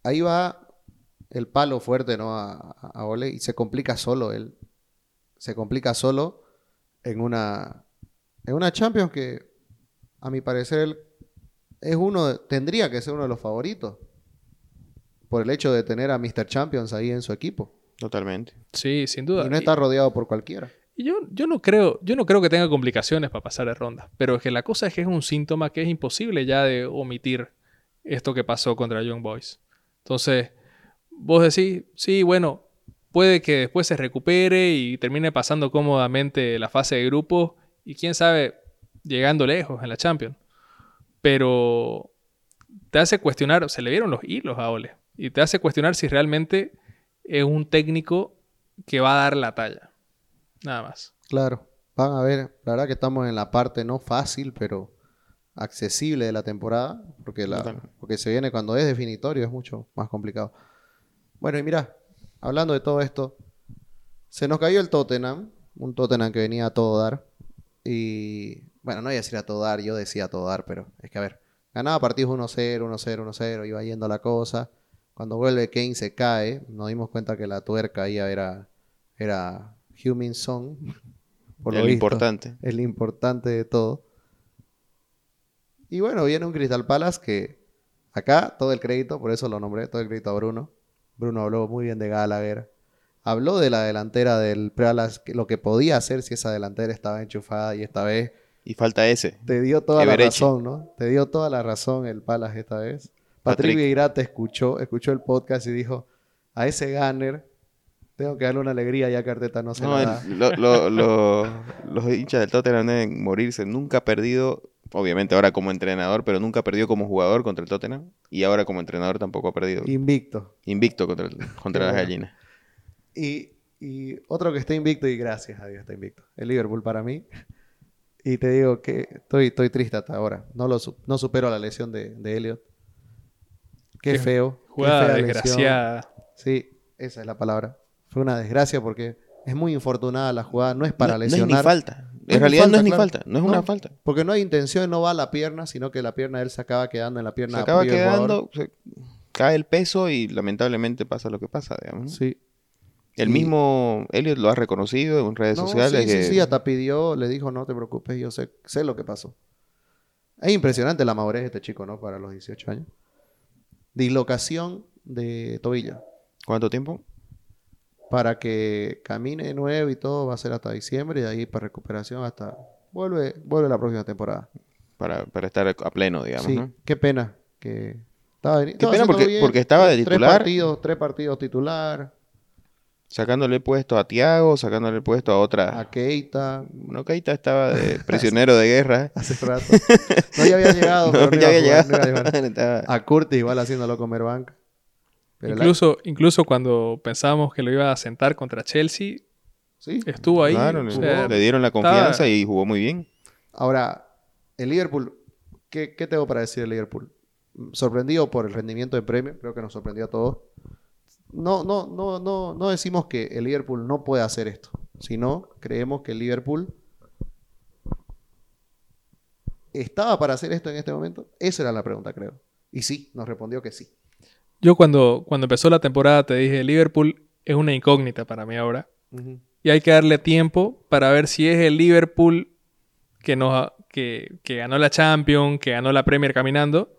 ahí va el palo fuerte, ¿no? A, Ole y se complica solo él. Se complica solo en una, en una Champions que, a mi parecer, él es uno, tendría que ser uno de los favoritos. Por el hecho de tener a Mr. Champions ahí en su equipo. Totalmente. Sí, sin duda. Y no está rodeado por cualquiera. Y yo, yo, no creo, yo no creo que tenga complicaciones para pasar de ronda. Pero es que la cosa es que es un síntoma que es imposible ya de omitir esto que pasó contra Young Boys. Entonces, vos decís, sí, bueno, puede que después se recupere y termine pasando cómodamente la fase de grupo y quién sabe, llegando lejos en la Champions. Pero te hace cuestionar, se le vieron los hilos a Ole, y te hace cuestionar si realmente es un técnico que va a dar la talla. Nada más. Claro. Van a ver, la verdad que estamos en la parte no fácil, pero accesible de la temporada, porque, la, porque se viene cuando es definitorio, es mucho más complicado. Bueno, y mira, hablando de todo esto, se nos cayó el Tottenham, un Tottenham que venía a todo dar, y bueno, no voy a decir a todo dar, yo decía a todo dar, pero es que a ver, ganaba partidos 1-0, 1-0, 1-0, iba yendo la cosa. Cuando vuelve Kane se cae, nos dimos cuenta que la tuerca ahí era, era Human Song. (laughs) Por lo importante. Es lo importante de todo. Y bueno, viene un Crystal Palace que acá todo el crédito, por eso lo nombré, todo el crédito a Bruno. Bruno habló muy bien de Gallagher. Habló de la delantera del Palace, lo que podía hacer si esa delantera estaba enchufada y esta vez. Y falta ese. Te dio toda la razón, ¿no? Te dio toda la razón el Palace esta vez. Patrick, Patrick te escuchó, escuchó el podcast y dijo: A ese Gunner tengo que darle una alegría ya que Arteta no se no, (laughs) los hinchas del Tottenham deben morirse. Nunca ha perdido, obviamente ahora como entrenador, pero nunca ha perdido como jugador contra el Tottenham. Y ahora como entrenador tampoco ha perdido. Invicto. Invicto contra, contra las gallinas. Y, y, otro que está invicto, y gracias a Dios está invicto. El Liverpool para mí. Y te digo que estoy, estoy triste hasta ahora. No, lo, no supero la lesión de, de Elliot. Qué, feo. Jugada desgraciada. Sí, esa es la palabra. Fue una desgracia porque es muy infortunada la jugada, no es para lesionar. No es ni falta. En realidad no es ni claro. falta, no es una falta. Porque no hay intención, no va a la pierna, sino que la pierna de él se acaba quedando en la pierna Se acaba quedando, se- cae el peso y lamentablemente pasa lo que pasa, digamos. Sí. El mismo Elliot lo ha reconocido en redes No, sociales. sí, que- sí, sí, hasta pidió, le dijo, no te preocupes, yo sé, sé lo que pasó. Es impresionante la madurez de este chico, ¿no? Para los 18 años. Dislocación de tobillo. ¿Cuánto tiempo? Para que camine de nuevo y todo va a ser hasta diciembre y de ahí para recuperación hasta... Vuelve, vuelve la próxima temporada. Para, para estar a pleno, digamos, sí, ¿no? qué pena que... Estaba, Qué pena porque- porque estaba de Tres titular. partidos, tres partidos titular. Sacándole puesto a Tiago, sacándole puesto a otra. A Keita. Bueno, Keita estaba de (laughs) prisionero de guerra. Hace (laughs) rato. No, ya había llegado. (laughs) No, pero no ya había jugar, no iba a llegado. jugar. A Curtis igual haciéndolo comer banca. Pero la- Incluso, incluso cuando pensábamos que lo iba a sentar contra Chelsea, ¿Sí? estuvo ahí. Claro, o le- sea, le dieron la confianza estaba- y jugó muy bien. Ahora, el Liverpool, ¿qué, qué tengo para decir del Liverpool? Sorprendido por el rendimiento de premio, creo que nos sorprendió a todos. No, no, no, no, no decimos que el Liverpool no puede hacer esto, sino creemos que el Liverpool estaba para hacer esto en este momento. Esa era la pregunta, creo. Y sí, nos respondió que sí. Yo cuando, cuando empezó la temporada te dije, Liverpool es una incógnita para mí ahora. Y hay que darle tiempo para ver si es el Liverpool que, nos, que, que ganó la Champions, que ganó la Premier caminando,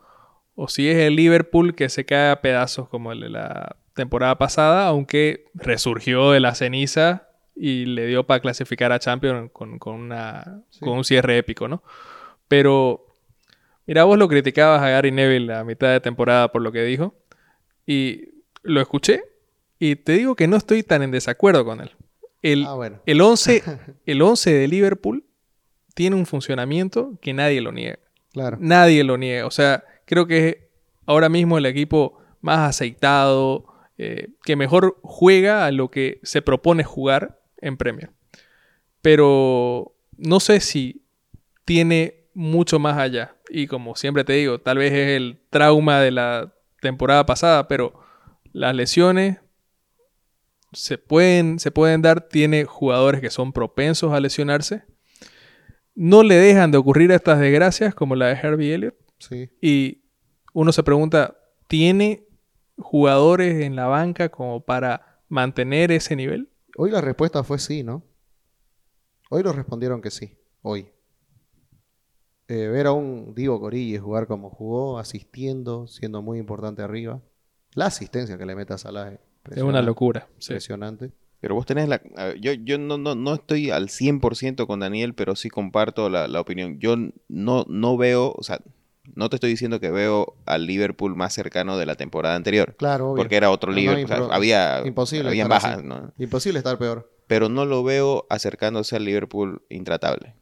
o si es el Liverpool que se cae a pedazos como el de la temporada pasada, aunque resurgió de la ceniza y le dio para clasificar a Champions con, con una, Sí. con un cierre épico, ¿no? Pero, mira, vos lo criticabas a Gary Neville a mitad de temporada por lo que dijo, y lo escuché, y te digo que no estoy tan en desacuerdo con él. El, Ah, bueno. el 11, (laughs) el 11 de Liverpool tiene un funcionamiento que nadie lo niega. Claro. Nadie lo niega. O sea, creo que es ahora mismo el equipo más aceitado, eh, que mejor juega a lo que se propone jugar en Premier. Pero no sé si tiene mucho más allá. Y como siempre te digo, tal vez es el trauma de la temporada pasada, pero las lesiones se pueden, se pueden dar. Tiene jugadores que son propensos a lesionarse. No le dejan de ocurrir estas desgracias como la de Herbie Elliott. Sí. Y uno se pregunta, ¿tiene jugadores en la banca como para mantener ese nivel? Hoy la respuesta fue sí, ¿no? Hoy nos respondieron que sí. Hoy. Eh, ver a un Divo Corille jugar como jugó, asistiendo, siendo muy importante arriba. La asistencia que le mete a Salah es una locura. sí. Impresionante. Pero vos tenés la... Yo, yo no, no, no estoy al 100% con Daniel, pero sí comparto la, la opinión. Yo no, no veo, o sea, no te estoy diciendo que veo al Liverpool más cercano de la temporada anterior. Claro, obvio. Porque era otro No, no, Liverpool. o sea, impro- había imposible bajas. ¿no? Imposible estar peor. Pero no lo veo acercándose al Liverpool intratable.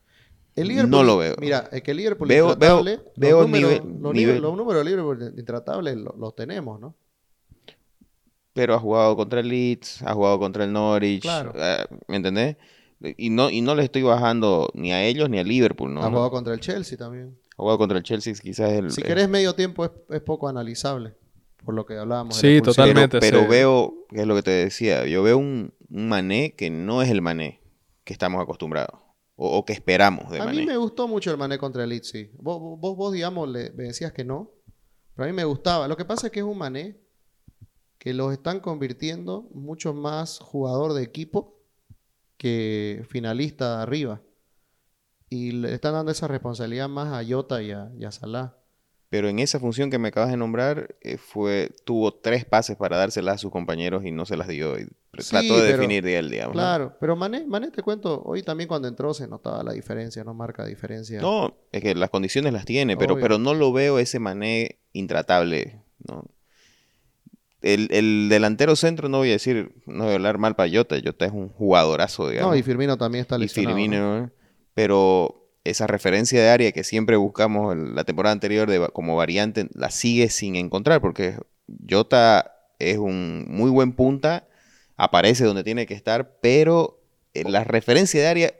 El Liverpool, No lo veo. Mira, es que el Liverpool Veo- intratable, veo- veo los, números, nivel- los, nivel. los números del Liverpool intratables lo- los tenemos, ¿no? Pero ha jugado contra el Leeds, ha jugado contra el Norwich, Claro. eh, ¿me entendés? Y no, y no le estoy bajando ni a ellos ni a Liverpool, ¿no? ha jugado contra el Chelsea también. Ha jugado contra el Chelsea, quizás el... Si el- querés medio tiempo es, es poco analizable, por lo que hablábamos. Sí, totalmente. Pero, pero sí. veo, que es lo que te decía, yo veo un, un Mané que no es el Mané que estamos acostumbrados o, o que esperamos de A Mané. mí me gustó mucho el Mané contra el Leeds, sí. Vos, vos, vos, vos, digamos, le, me decías que no, pero a mí me gustaba. Lo que pasa es que es un Mané que los están convirtiendo mucho más jugador de equipo que finalista de arriba. Y le están dando esa responsabilidad más a Jota y a, y a Salah. Pero en esa función que me acabas de nombrar, eh, fue, tuvo tres pases para dárselas a sus compañeros y no se las dio. Y Sí, trató de pero- definir de él, digamos. ¿no? Claro, pero Mané, Mané, te cuento, hoy también cuando entró se notaba la diferencia, no marca diferencia. No, es que las condiciones las tiene, pero, Obvio. pero no lo veo ese Mané intratable, ¿no? El, el delantero centro, no voy a decir, no voy a hablar mal para Jota, Jota es un jugadorazo, digamos. No, y Firmino también está ¿no? Pero esa referencia de área que siempre buscamos en la temporada anterior de, como variante, la sigue sin encontrar, porque Jota es un muy buen punta, aparece donde tiene que estar, pero eh, la referencia de área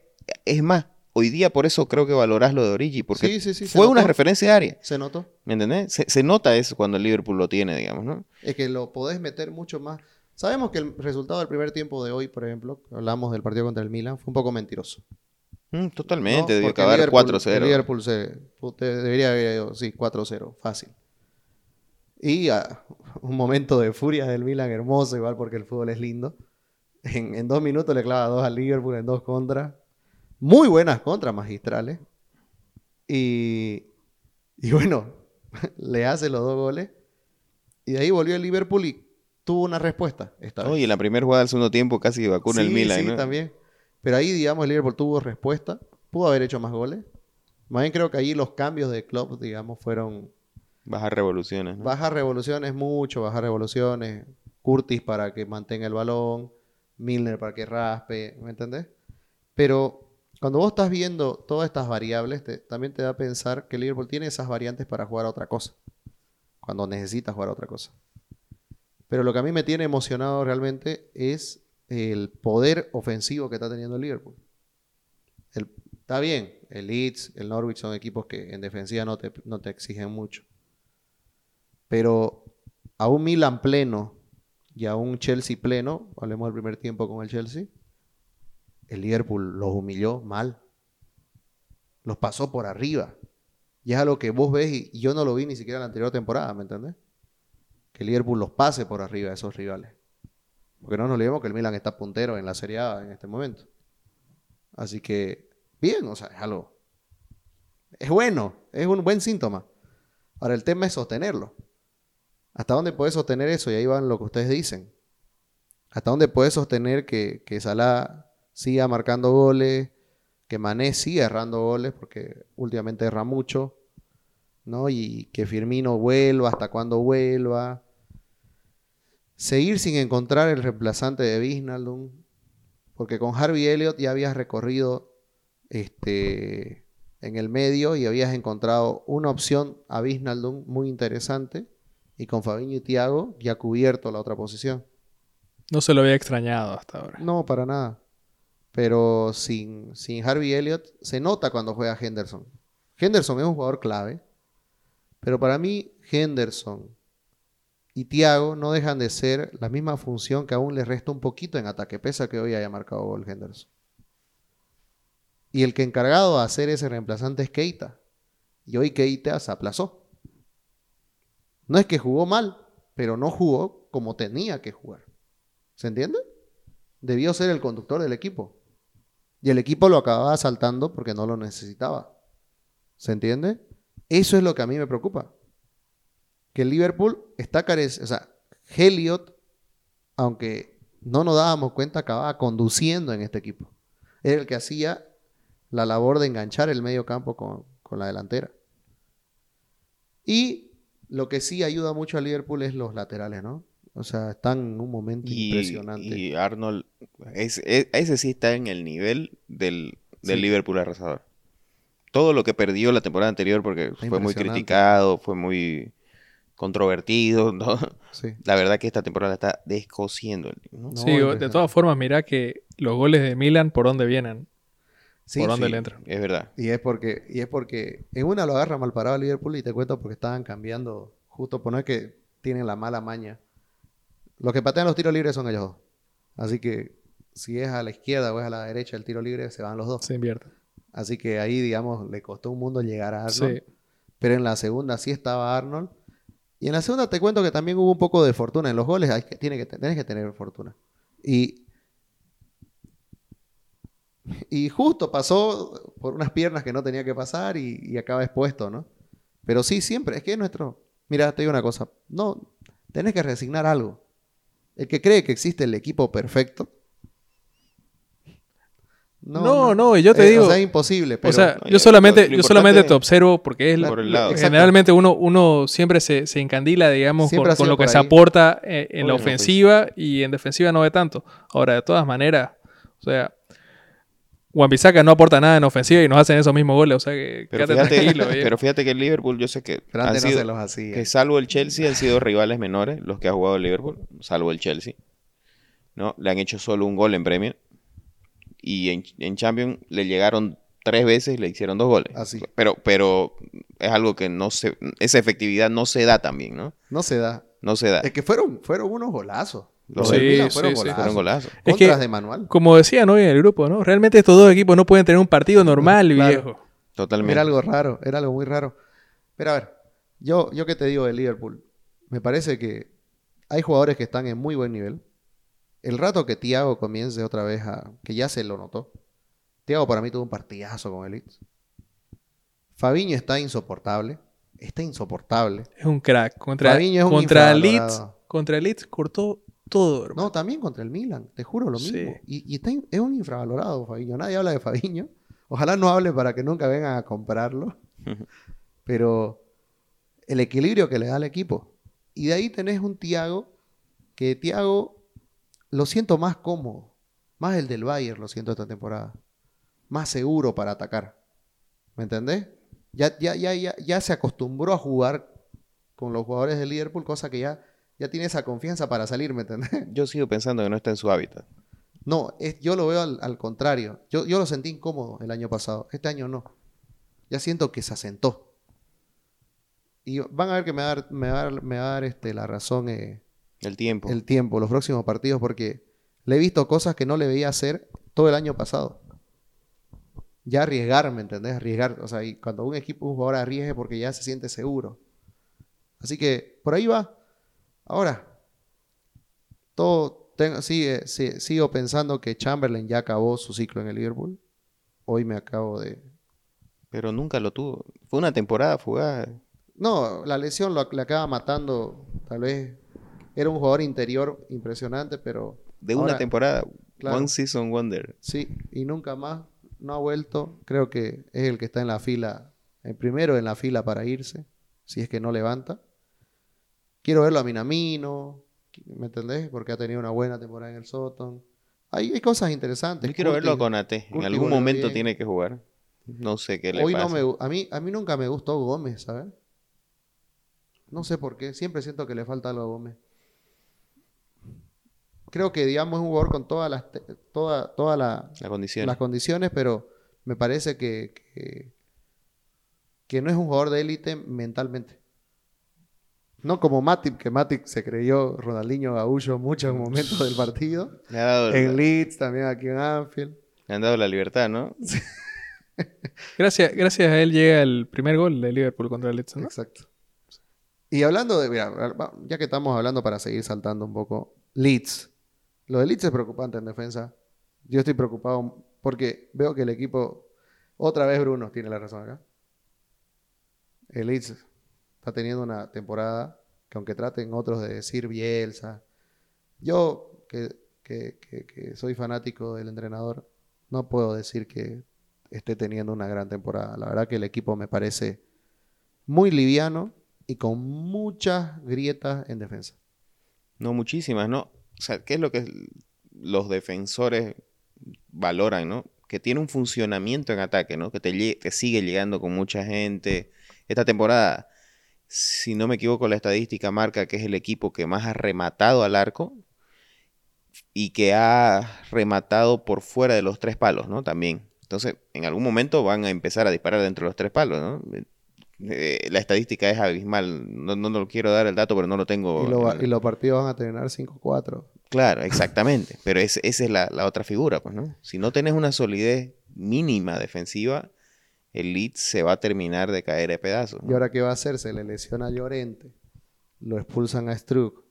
es más. Hoy día por eso creo que valorás lo de Origi, porque Sí, sí, sí, se fue una referencia de área. Se notó. ¿Me entendés? Se, se nota eso cuando el Liverpool lo tiene, digamos, ¿no? Es que lo podés meter mucho más. Sabemos que el resultado del primer tiempo de hoy, por ejemplo, hablamos del partido contra el Milan, fue un poco mentiroso. Mm, totalmente, ¿no? debió acabar Liverpool- 4-0. el Liverpool se, debería haber ido, sí, 4-0, fácil. Y un momento de furia del Milan hermoso, igual porque el fútbol es lindo. En, en dos minutos le clava dos al Liverpool en dos contras. Muy buenas contras magistrales. Y, y bueno, (laughs) le hace los dos goles. Y de ahí volvió el Liverpool y tuvo una respuesta esta vez. Oye, en la primera jugada del segundo tiempo casi vacuna el Milan, sí, ¿no? también. Pero ahí, digamos, el Liverpool tuvo respuesta. Pudo haber hecho más goles. Más bien creo que allí los cambios de club, digamos, fueron Bajar revoluciones, ¿no? bajas revoluciones, mucho, bajas revoluciones. Curtis para que mantenga el balón. Milner para que raspe, ¿me entendés? Pero cuando vos estás viendo todas estas variables, te- también te da a pensar que el Liverpool tiene esas variantes para jugar a otra cosa. Cuando necesita jugar a otra cosa. Pero lo que a mí me tiene emocionado realmente es el poder ofensivo que está teniendo el Liverpool. El- está bien, el Leeds, el Norwich son equipos que en defensiva no te, no te exigen mucho. Pero a un Milan pleno y a un Chelsea pleno, hablemos del primer tiempo con el Chelsea, el Liverpool los humilló mal. Los pasó por arriba. Y es algo que vos ves y y yo no lo vi ni siquiera en la anterior temporada, ¿me entendés? Que el Liverpool los pase por arriba a esos rivales. Porque no nos olvidemos que el Milan está puntero en la Serie A en este momento. Así que, bien, o sea, es algo. Es bueno, es un buen síntoma. Ahora, el tema es sostenerlo. ¿Hasta dónde puedes sostener eso? Y ahí van lo que ustedes dicen. ¿Hasta dónde puedes sostener que, que Salah siga marcando goles? Que Mané siga errando goles, porque últimamente erra mucho. ¿no? Y que Firmino vuelva, hasta cuándo vuelva. Seguir sin encontrar el reemplazante de Wijnaldum. Porque con Harvey Elliott ya habías recorrido este, en el medio y habías encontrado una opción a Wijnaldum muy interesante. Y con Fabinho y Thiago ya cubierto la otra posición. No se lo había extrañado hasta ahora. No, para nada. Pero sin, sin Harvey Elliott se nota cuando juega Henderson. Henderson es un jugador clave. Pero para mí, Henderson y Thiago no dejan de ser la misma función que aún le resta un poquito en ataque, pese a que hoy haya marcado gol Henderson. Y el que encargado de hacer ese reemplazante es Keita. Y hoy Keita se aplazó. No es que jugó mal, pero no jugó como tenía que jugar. ¿Se entiende? Debió ser el conductor del equipo. Y el equipo lo acababa saltando porque no lo necesitaba. ¿Se entiende? Eso es lo que a mí me preocupa. Que el Liverpool está careciendo. O sea, Elliot, aunque no nos dábamos cuenta, acababa conduciendo en este equipo. Era el que hacía la labor de enganchar el medio campo con, con la delantera. Y lo que sí ayuda mucho al Liverpool es los laterales, ¿no? O sea, están en un momento Y, impresionante. y Arnold, es- es- ese sí está en el nivel del, del Sí. Liverpool arrasador. Todo lo que perdió la temporada anterior porque fue muy criticado, fue muy controvertido, (laughs) ¿no? Sí. La verdad que esta temporada está descosiendo. ¿no? No, sí, de todas formas, mira que los goles de Milan, ¿por dónde vienen? Sí, ¿Por dónde Sí, le entran? Es verdad. Y es porque, y es porque en una lo agarra mal parado el Liverpool y te cuento porque estaban cambiando, justo por no es que tienen la mala maña. Los que patean los tiros libres son ellos dos. Así que si es a la izquierda o es a la derecha el tiro libre, se van los dos. Se invierte. Así que ahí, digamos, le costó un mundo llegar a Arnold. Sí. Pero en la segunda sí estaba Arnold. Y en la segunda te cuento que también hubo un poco de fortuna. En los goles hay que, tenés que tener fortuna. Y, y justo pasó por unas piernas que no tenía que pasar y, acaba expuesto, ¿no? Pero sí, siempre. Es que es nuestro... Mira, te digo una cosa. No, tenés que resignar algo. El que cree que existe el equipo perfecto... No, no, y yo te Eh, digo- O sea, es imposible. Pero, o sea, no, yo solamente, lo- lo yo solamente te observo porque es Por el lado. Generalmente uno, uno siempre se, se encandila, digamos, Siempre con, lo que se aporta eh, en la en ofensiva y en defensiva no ve tanto. Ahora, de todas maneras, o sea, Wan-Bissaka no aporta nada en ofensiva y nos hacen esos mismos goles, o sea que Pero quédate fíjate, tranquilo. pero fíjate que el Liverpool, yo sé que, han no sido- se los hacía. que salvo el Chelsea han sido rivales menores los que ha jugado el Liverpool, salvo el Chelsea. ¿no? Le han hecho solo un gol en Premier. Y en, en Champions le llegaron tres veces y le hicieron dos goles. Así. Pero, pero es algo que no se, esa efectividad no se da también, ¿no? No se da. No se da. Es que fueron, fueron unos golazos. Los Sí, fueron sí. golazos. Fueron golazos. Es Contras que- de manual. Como decían hoy en el grupo, ¿no? Realmente estos dos equipos no pueden tener un partido normal, Claro. viejo. Totalmente. Era algo raro, era algo muy raro. Pero a ver, yo, yo que te digo de Liverpool, me parece que hay jugadores que están en muy buen nivel. El rato que Thiago comience otra vez a... que ya se lo notó. Thiago para mí tuvo un partidazo con el Leeds. Fabiño está insoportable. Está insoportable. Es un crack. Contra, Fabinho es un contra infravalorado. Leeds, contra Leeds cortó todo, hermano. No, también contra el Milan, te juro lo Sí. mismo. Y, y está in- es un infravalorado Fabiño. Nadie habla de Fabiño. Ojalá no hable para que nunca vengan a comprarlo. (laughs) Pero el equilibrio que le da al equipo. Y de ahí tenés un Tiago que Tiago lo siento más cómodo. Más el del Bayern lo siento esta temporada. Más seguro para atacar. ¿Me entendés? Ya, ya, ya, ya, ya se acostumbró a jugar con los jugadores de Liverpool, cosa que ya, ya tiene esa confianza para salir, ¿me entendés? (laughs) Yo sigo pensando que no está en su hábitat. No, es- yo lo veo al, al contrario. Yo, yo lo sentí incómodo el año pasado. Este año no. Ya siento que se asentó. Y van a ver que me va a dar, me va a dar- me va a dar, este, la razón eh, El tiempo. el tiempo, los próximos partidos, porque le he visto cosas que no le veía hacer todo el año pasado. Ya arriesgar, ¿me entendés? Arriesgar. O sea, y cuando un equipo, un jugador arriesgue porque ya se siente seguro. Así que por ahí va. Ahora, todo tengo, sigue, sí- sigo pensando que Chamberlain ya acabó su ciclo en el Liverpool. Hoy me acabo de. Pero nunca lo tuvo. Fue una temporada fugaz. No, la lesión lo, le acaba matando. Tal vez era un jugador interior impresionante, pero De una temporada. claro. One season wonder. Sí, y nunca más, no ha vuelto. Creo que es el que está en la fila, el primero en la fila para irse, si es que no levanta. Quiero verlo a Minamino, ¿me entendés? Porque ha tenido una buena temporada en el Soton. Hay, hay cosas interesantes. Yo quiero verlo con AT. En algún momento bien. tiene que jugar. No sé qué le Hoy pasa. no me, a mí, a mí nunca me gustó Gómez, ¿sabes? No sé por qué, siempre siento que le falta algo a Gómez. Creo que, digamos, es un jugador con todas las, toda, toda la, La condición. las condiciones, pero me parece que, que, que no es un jugador de élite mentalmente. No como Matip, que Matip se creyó Ronaldinho Gaullo muchos (laughs) momentos del partido. Le, ha dado, En Leeds, también aquí en Anfield. le han dado la libertad, ¿no? (laughs) Gracias, gracias a él llega el primer gol de Liverpool contra el Leeds, ¿no? Exacto. Y hablando de, mira, ya que estamos hablando para seguir saltando un poco, Leeds. Lo de Leeds es preocupante en defensa. Yo estoy preocupado porque veo que el equipo, otra vez Bruno tiene la razón acá. El Leeds está teniendo una temporada que aunque traten otros de decir Bielsa, yo que, que- soy fanático del entrenador, no puedo decir que esté teniendo una gran temporada. La verdad que el equipo me parece muy liviano y con muchas grietas en defensa. No muchísimas, ¿no? O sea, ¿qué es lo que los defensores valoran, ¿no? Que tiene un funcionamiento en ataque, ¿no? Que te, sigue llegando con mucha gente. Esta temporada, si no me equivoco, la estadística marca que es el equipo que más ha rematado al arco y que ha rematado por fuera de los tres palos, ¿no? También. Entonces, en algún momento van a empezar a disparar dentro de los tres palos, ¿no? Eh, la estadística es abismal. No, no, no quiero dar el dato, pero no lo tengo. Y, lo- en- y los partidos van a terminar 5-4. Claro, (laughs) exactamente. Pero es- esa es la, la otra figura, pues, ¿no? Si no tenés una solidez mínima defensiva, el Leeds se va a terminar de caer de pedazos. ¿no? ¿Y ahora qué va a hacer? Se le lesiona a Llorente. Lo expulsan a Struck.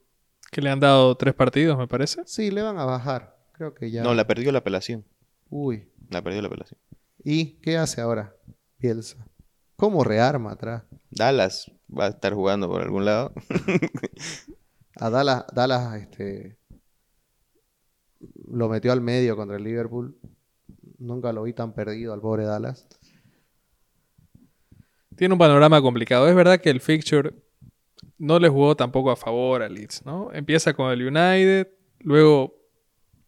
Que le han dado tres partidos, me parece. Sí, le van a bajar. Creo que ya. No, la perdió la apelación. Uy. La perdió la apelación. ¿Y qué hace ahora? Bielsa. ¿Cómo rearma atrás? Dallas va a estar jugando por algún lado. (laughs) A Dallas, Dallas este, lo metió al medio contra el Liverpool. Nunca lo vi tan perdido al pobre Dallas. Tiene un panorama complicado. Es verdad que el fixture no le jugó tampoco a favor al Leeds, ¿no? Empieza con el United, luego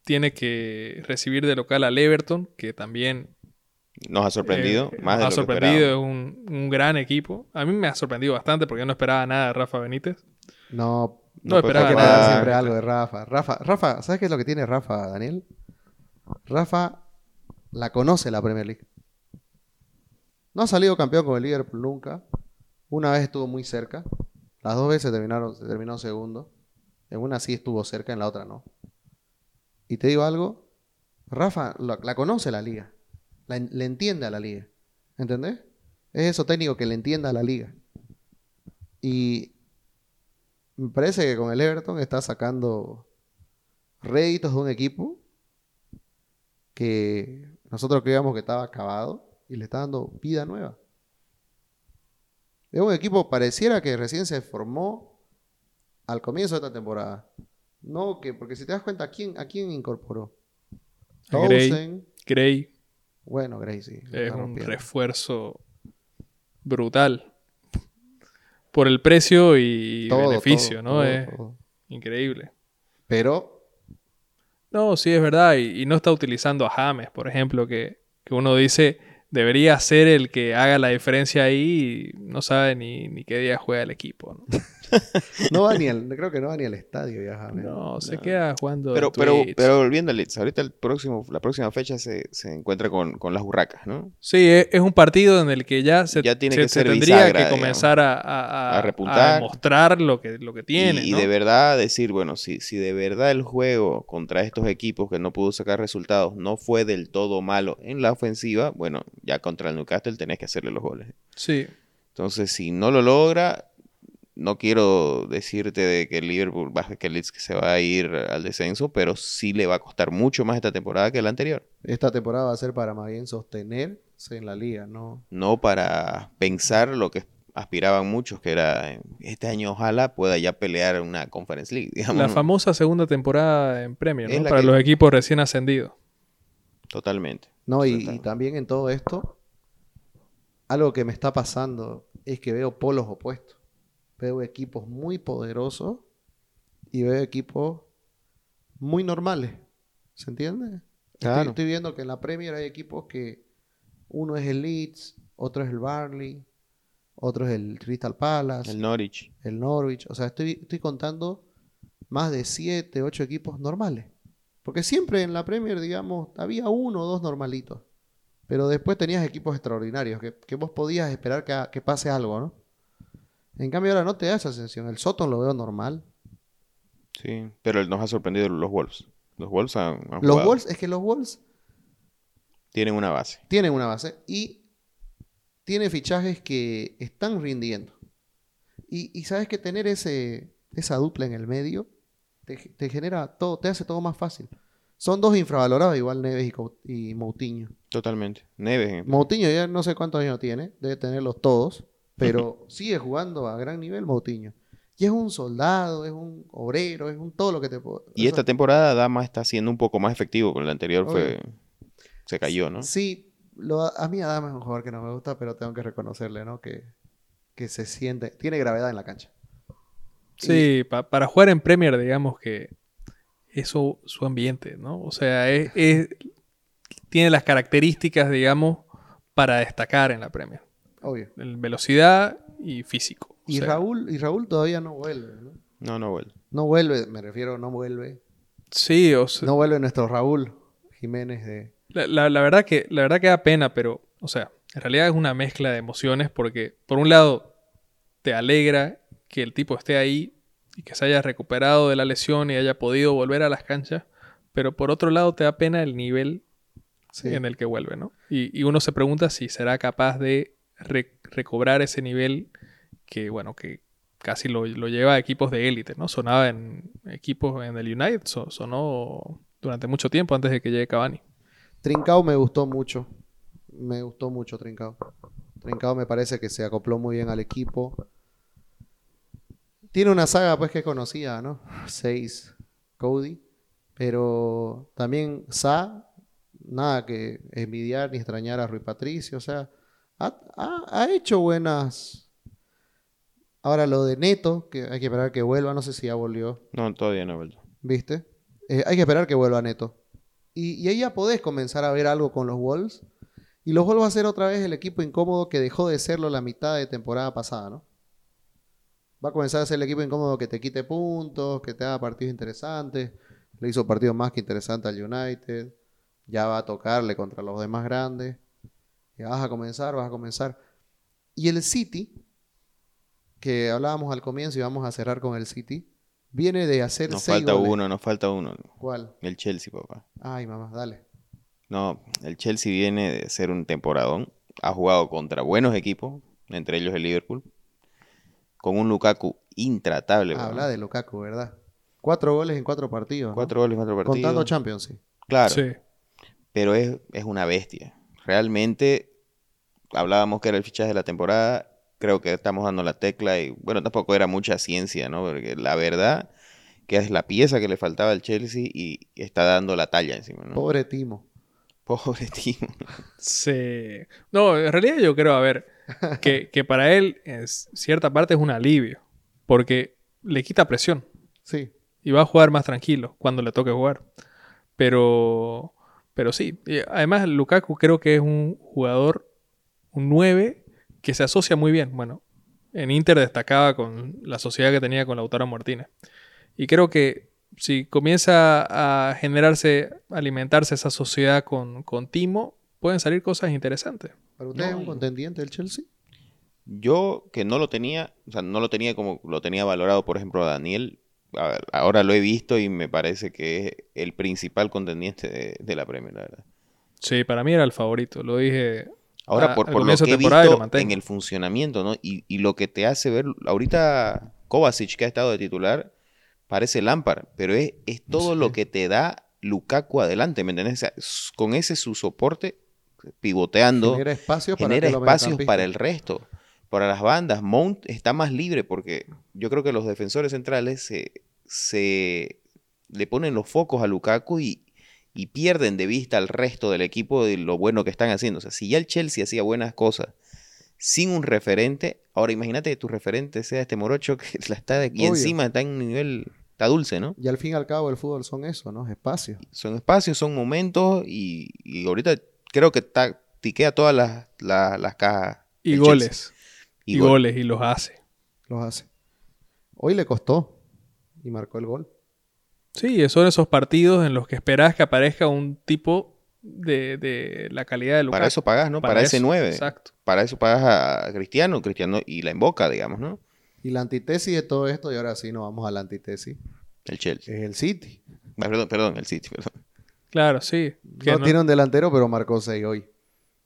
tiene que recibir de local al Everton, que también Nos ha sorprendido. eh, más de nos ha sorprendido, es un, un gran equipo. A mí me ha sorprendido bastante porque yo no esperaba nada de Rafa Benítez. No, No esperaba nada. siempre algo de Rafa. Rafa, Rafa, ¿sabes qué es lo que tiene Rafa, Daniel? Rafa la conoce la Premier League. No ha salido campeón con el Liverpool nunca. Una vez estuvo muy cerca. Las dos veces terminaron, se terminó segundo. En una sí estuvo cerca, en la otra no. Y te digo algo, Rafa la, la conoce la liga, la le entiende a la liga, ¿entendés? Es eso técnico que le entienda a la liga. Y me parece que con el Everton está sacando réditos de un equipo que nosotros creíamos que estaba acabado y le está dando vida nueva. Es un equipo pareciera que recién se formó al comienzo de esta temporada. No, que porque si te das cuenta, ¿a quién, a quién incorporó? Gray. Gray Bueno, la es un rompiendo. refuerzo brutal. Por el precio y Todo, beneficio, todo, ¿no? todo, es increíble. Pero No, sí es verdad. Y, y no está utilizando a James, por ejemplo, que, que uno dice debería ser el que haga la diferencia ahí y no sabe ni, ni qué día juega el equipo. ¿no? (laughs) no va ni al, creo que no va ni al estadio ya. No, se queda jugando. Pero, pero, volviendo al Leeds, ahorita el próximo, la próxima fecha se, se encuentra con, con las burracas, ¿no? Sí, es, es un partido en el que ya se, Ya tiene se- que se ser tendría bisagra, que digamos. comenzar a, a, A repuntar. mostrar lo que, lo que tiene. y, y de verdad decir, bueno, si, si de verdad el juego contra estos equipos que no pudo sacar resultados no fue del todo malo en la ofensiva, bueno, ya contra el Newcastle tenés que hacerle los goles. Sí, Entonces, si no lo logra, no quiero decirte de que el Liverpool baje que el Leeds que se va a ir al descenso, pero sí le va a costar mucho más esta temporada que la anterior. Esta temporada va a ser para más bien sostenerse en la liga, ¿no? No para pensar lo que aspiraban muchos, que era este año ojalá pueda ya pelear una Conference League, (laughs) digamos. la famosa segunda temporada en Premier, ¿no? Para que- los equipos recién ascendidos. Totalmente. No, y, también en todo esto, algo que me está pasando es que veo polos opuestos. Veo equipos muy poderosos y veo equipos muy normales. ¿Se entiende? Estoy- Claro. Estoy, viendo que en la Premier hay equipos que uno es el Leeds, otro es el Barley, otro es el Crystal Palace, El el, Norwich. Norwich. O sea, estoy, estoy contando más de 7, 8 equipos normales. Porque siempre en la Premier, digamos, había uno o dos normalitos. Pero después tenías equipos extraordinarios, que, que vos podías esperar que, que pase algo, ¿no? En cambio ahora no te da esa sensación. El Soton lo veo normal. Sí, pero nos ha sorprendido los Wolves. Los Wolves han, han Los jugado. Wolves, es que los Wolves tienen una base. tienen una base y tiene fichajes que están rindiendo. Y, y sabes que tener ese, esa dupla en el medio te, te genera todo, te hace todo más fácil. Son dos infravalorados, igual Neves y, y Moutinho. Totalmente. Neves. en- Moutinho ya no sé cuántos años tiene, debe tenerlos todos, pero sigue jugando a gran nivel Moutinho. Y es un soldado, es un obrero, es un todo lo que te puedo. Y esta temporada Dama está siendo un poco más efectivo, con el anterior fue se cayó, ¿no? Sí, lo, a mí Adama es un jugador que no me gusta, pero tengo que reconocerle, ¿no? Que, que se siente, tiene gravedad en la cancha. Sí, pa- para jugar en Premier, digamos que eso su ambiente, ¿no? O sea, es, es- tiene las características, digamos, para destacar en la Premier. Obvio. En velocidad y físico. O Y sea, Raúl, y Raúl todavía no vuelve, ¿no? No, no vuelve. No vuelve, me refiero, no vuelve. Sí, o sea, No vuelve nuestro Raúl Jiménez de. la, la- la verdad que, la verdad que da pena, pero, o sea, en realidad es una mezcla de emociones porque, por un lado, te alegra que el tipo esté ahí y que se haya recuperado de la lesión y haya podido volver a las canchas, pero por otro lado te da pena el nivel Sí. en el que vuelve, ¿no? Y, y uno se pregunta si será capaz de re- recobrar ese nivel que, bueno, que casi lo, lo lleva a equipos de élite, ¿no? Sonaba en equipos en el United, so- sonó durante mucho tiempo antes de que llegue Cavani. Trincao me gustó mucho. Me gustó mucho Trincao. Trincao me parece que se acopló muy bien al equipo. Tiene una saga pues que es conocida, ¿no? Seis, Cody. Pero también Sa, nada que envidiar ni extrañar a Rui Patricio. O sea, ha, ha- ha hecho buenas... Ahora lo de Neto, que hay que esperar que vuelva, no sé si ya volvió. No, todavía no ha vuelto. ¿Viste? Eh, hay que esperar que vuelva Neto. Y, y ahí ya podés comenzar a ver algo con los Wolves. Y los Wolves va a ser otra vez el equipo incómodo que dejó de serlo la mitad de temporada pasada, ¿no? Va a comenzar a ser el equipo incómodo que te quite puntos, que te haga partidos interesantes. Le hizo partidos más que interesantes al United. Ya va a tocarle contra los demás grandes. Ya vas a comenzar, vas a comenzar. Y el City, que hablábamos al comienzo y vamos a cerrar con el City, Viene de hacer Nos seis falta goles. uno, nos falta uno. ¿Cuál? El Chelsea, papá. Ay, mamá, dale. No, el Chelsea viene de ser un temporadón. Ha jugado contra buenos equipos, entre ellos el Liverpool. Con un Lukaku intratable. Ah, habla de Lukaku, ¿verdad? Cuatro goles en cuatro partidos. ¿no? Cuatro goles, cuatro partidos. Contando Champions, sí. Claro, Sí. pero es, es una bestia. Realmente, hablábamos que era el fichaje de la temporada. Creo que estamos dando la tecla y, bueno, tampoco era mucha ciencia, ¿no? Porque la verdad que es la pieza que le faltaba al Chelsea y está dando la talla encima, ¿no? Pobre Timo. Pobre Timo. (laughs) Sí. No, en realidad yo creo, a ver, que, que para él en cierta parte es un alivio. Porque le quita presión. Sí. y va a jugar más tranquilo cuando le toque jugar. Pero, pero sí, y además Lukaku creo que es un jugador, un 9, que se asocia muy bien. Bueno, en Inter destacaba con la sociedad que tenía con Lautaro Martínez. Y creo que si comienza a generarse, a alimentarse esa sociedad con, con Timo, pueden salir cosas interesantes. ¿Para usted No, es un contendiente del Chelsea? Yo que no lo tenía, o sea, no lo tenía como lo tenía valorado, por ejemplo, a Daniel. A ver, ahora lo he visto y me parece que es el principal contendiente de, de la Premier, la verdad. Sí, para mí era el favorito, lo dije. Ahora, Ah, por, lo que he visto en el funcionamiento, ¿no? Y, y lo que te hace ver, ahorita Kovacic, que ha estado de titular, parece Lampard, pero es, es todo Sí. lo que te da Lukaku adelante, ¿me entendés? O sea, s- con ese su soporte, pivoteando, Genera espacios genera espacios para el resto. Para las bandas, Mount está más libre porque yo creo que los defensores centrales se, se le ponen los focos a Lukaku y, y pierden de vista al resto del equipo de lo bueno que están haciendo. O sea, si ya el Chelsea hacía buenas cosas sin un referente, ahora imagínate que tu referente sea este morocho que (laughs) la está de- y Obvio. encima está en un nivel, está dulce, ¿no? Y al fin y al cabo el fútbol son eso, ¿no? Espacios. Son espacios, son momentos y, y ahorita creo que ta- tiquea todas las, las, las cajas. Y goles. Y, gol. goles, y los hace. Los hace. Hoy le costó y marcó el gol. Sí, son esos partidos en los que esperás que aparezca un tipo de, de la calidad de Lukaku. Para eso pagas, ¿no? Para, ese eso, 9. Exacto. Para eso pagas a Cristiano, Cristiano y la invoca, digamos, ¿no? Y la antítesis de todo esto, y ahora sí nos vamos a la antítesis, El Chelsea. es el City. Ah, Perdón, perdón, el City, perdón. Claro, sí. No, no- tiene un delantero, pero marcó 6 hoy.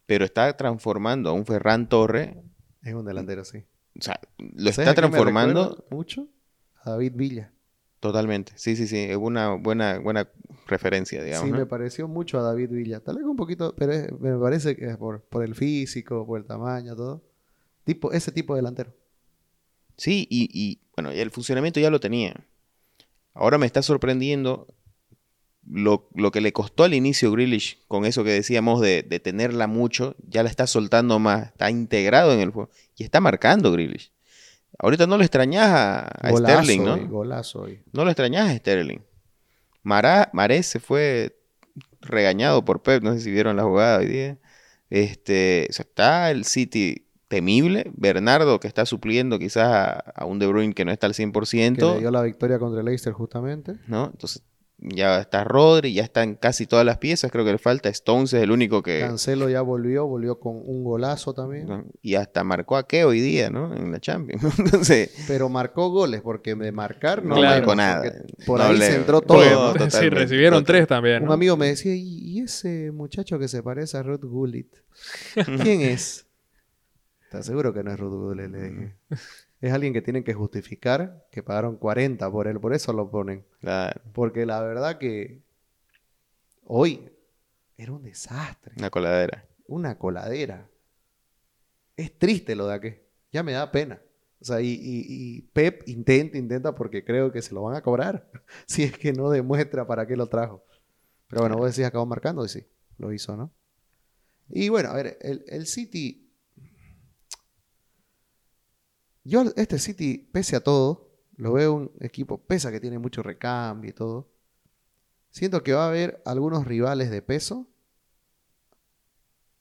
Pero está transformando a un Ferran Torre. Es un delantero, sí. O sea, lo ¿Sabes está transformando mucho? A David Villa. totalmente. Sí, sí, sí. Es una buena, buena referencia, digamos. sí, ¿no? me pareció mucho a David Villa. Tal vez un poquito, pero es- me parece que es por, por el físico, por el tamaño, todo. Tipo, ese tipo de delantero. Sí, y, y, bueno, el funcionamiento ya lo tenía. Ahora me está sorprendiendo lo, lo que le costó al inicio Grealish con eso que decíamos de, de tenerla mucho, ya la está soltando más, está integrado en el juego y está marcando Grealish. Ahorita no lo extrañas a, a Golazo Sterling, ¿no? hoy, golazo hoy. No lo extrañas a Sterling. Mará, Maré se fue regañado por Pep, no sé si vieron la jugada hoy día. Este, o sea, está el City temible. Bernardo que está supliendo quizás a, a un De Bruyne que no está al Que 100%, le dio la victoria contra el Leicester justamente. ¿no? Entonces ya está Rodri, ya están casi todas las piezas, creo que le falta Stones, es el único que... Cancelo ya volvió, volvió con un golazo también. Y hasta marcó a qué hoy día, ¿no? En la Champions. (laughs) Entonces, Pero marcó goles, porque de marcar no no Claro. marcó nada. Por No ahí le- se entró todo. sí, recibieron tres también. Un amigo me decía, ¿y, y ese muchacho que se parece a Ruth Gullit? ¿Quién (laughs) es? ¿Estás seguro que no es Ruth Gullit? Le dije. (laughs) Es alguien que tienen que justificar que pagaron 40 por él, por eso lo ponen. Claro, Porque la verdad que hoy era un desastre, una coladera. una coladera. Es triste lo de aquí. Ya me da pena. O sea, y, y- y Pep intenta, intenta porque creo que se lo van a cobrar. (laughs) si es que no demuestra para qué lo trajo. Pero bueno, vos decís acabó marcando y sí, lo hizo, ¿no? Y bueno, a ver, el, el City. Yo, este City, pese a todo, lo veo un equipo, pese a que tiene mucho recambio y todo. Siento que va a haber algunos rivales de peso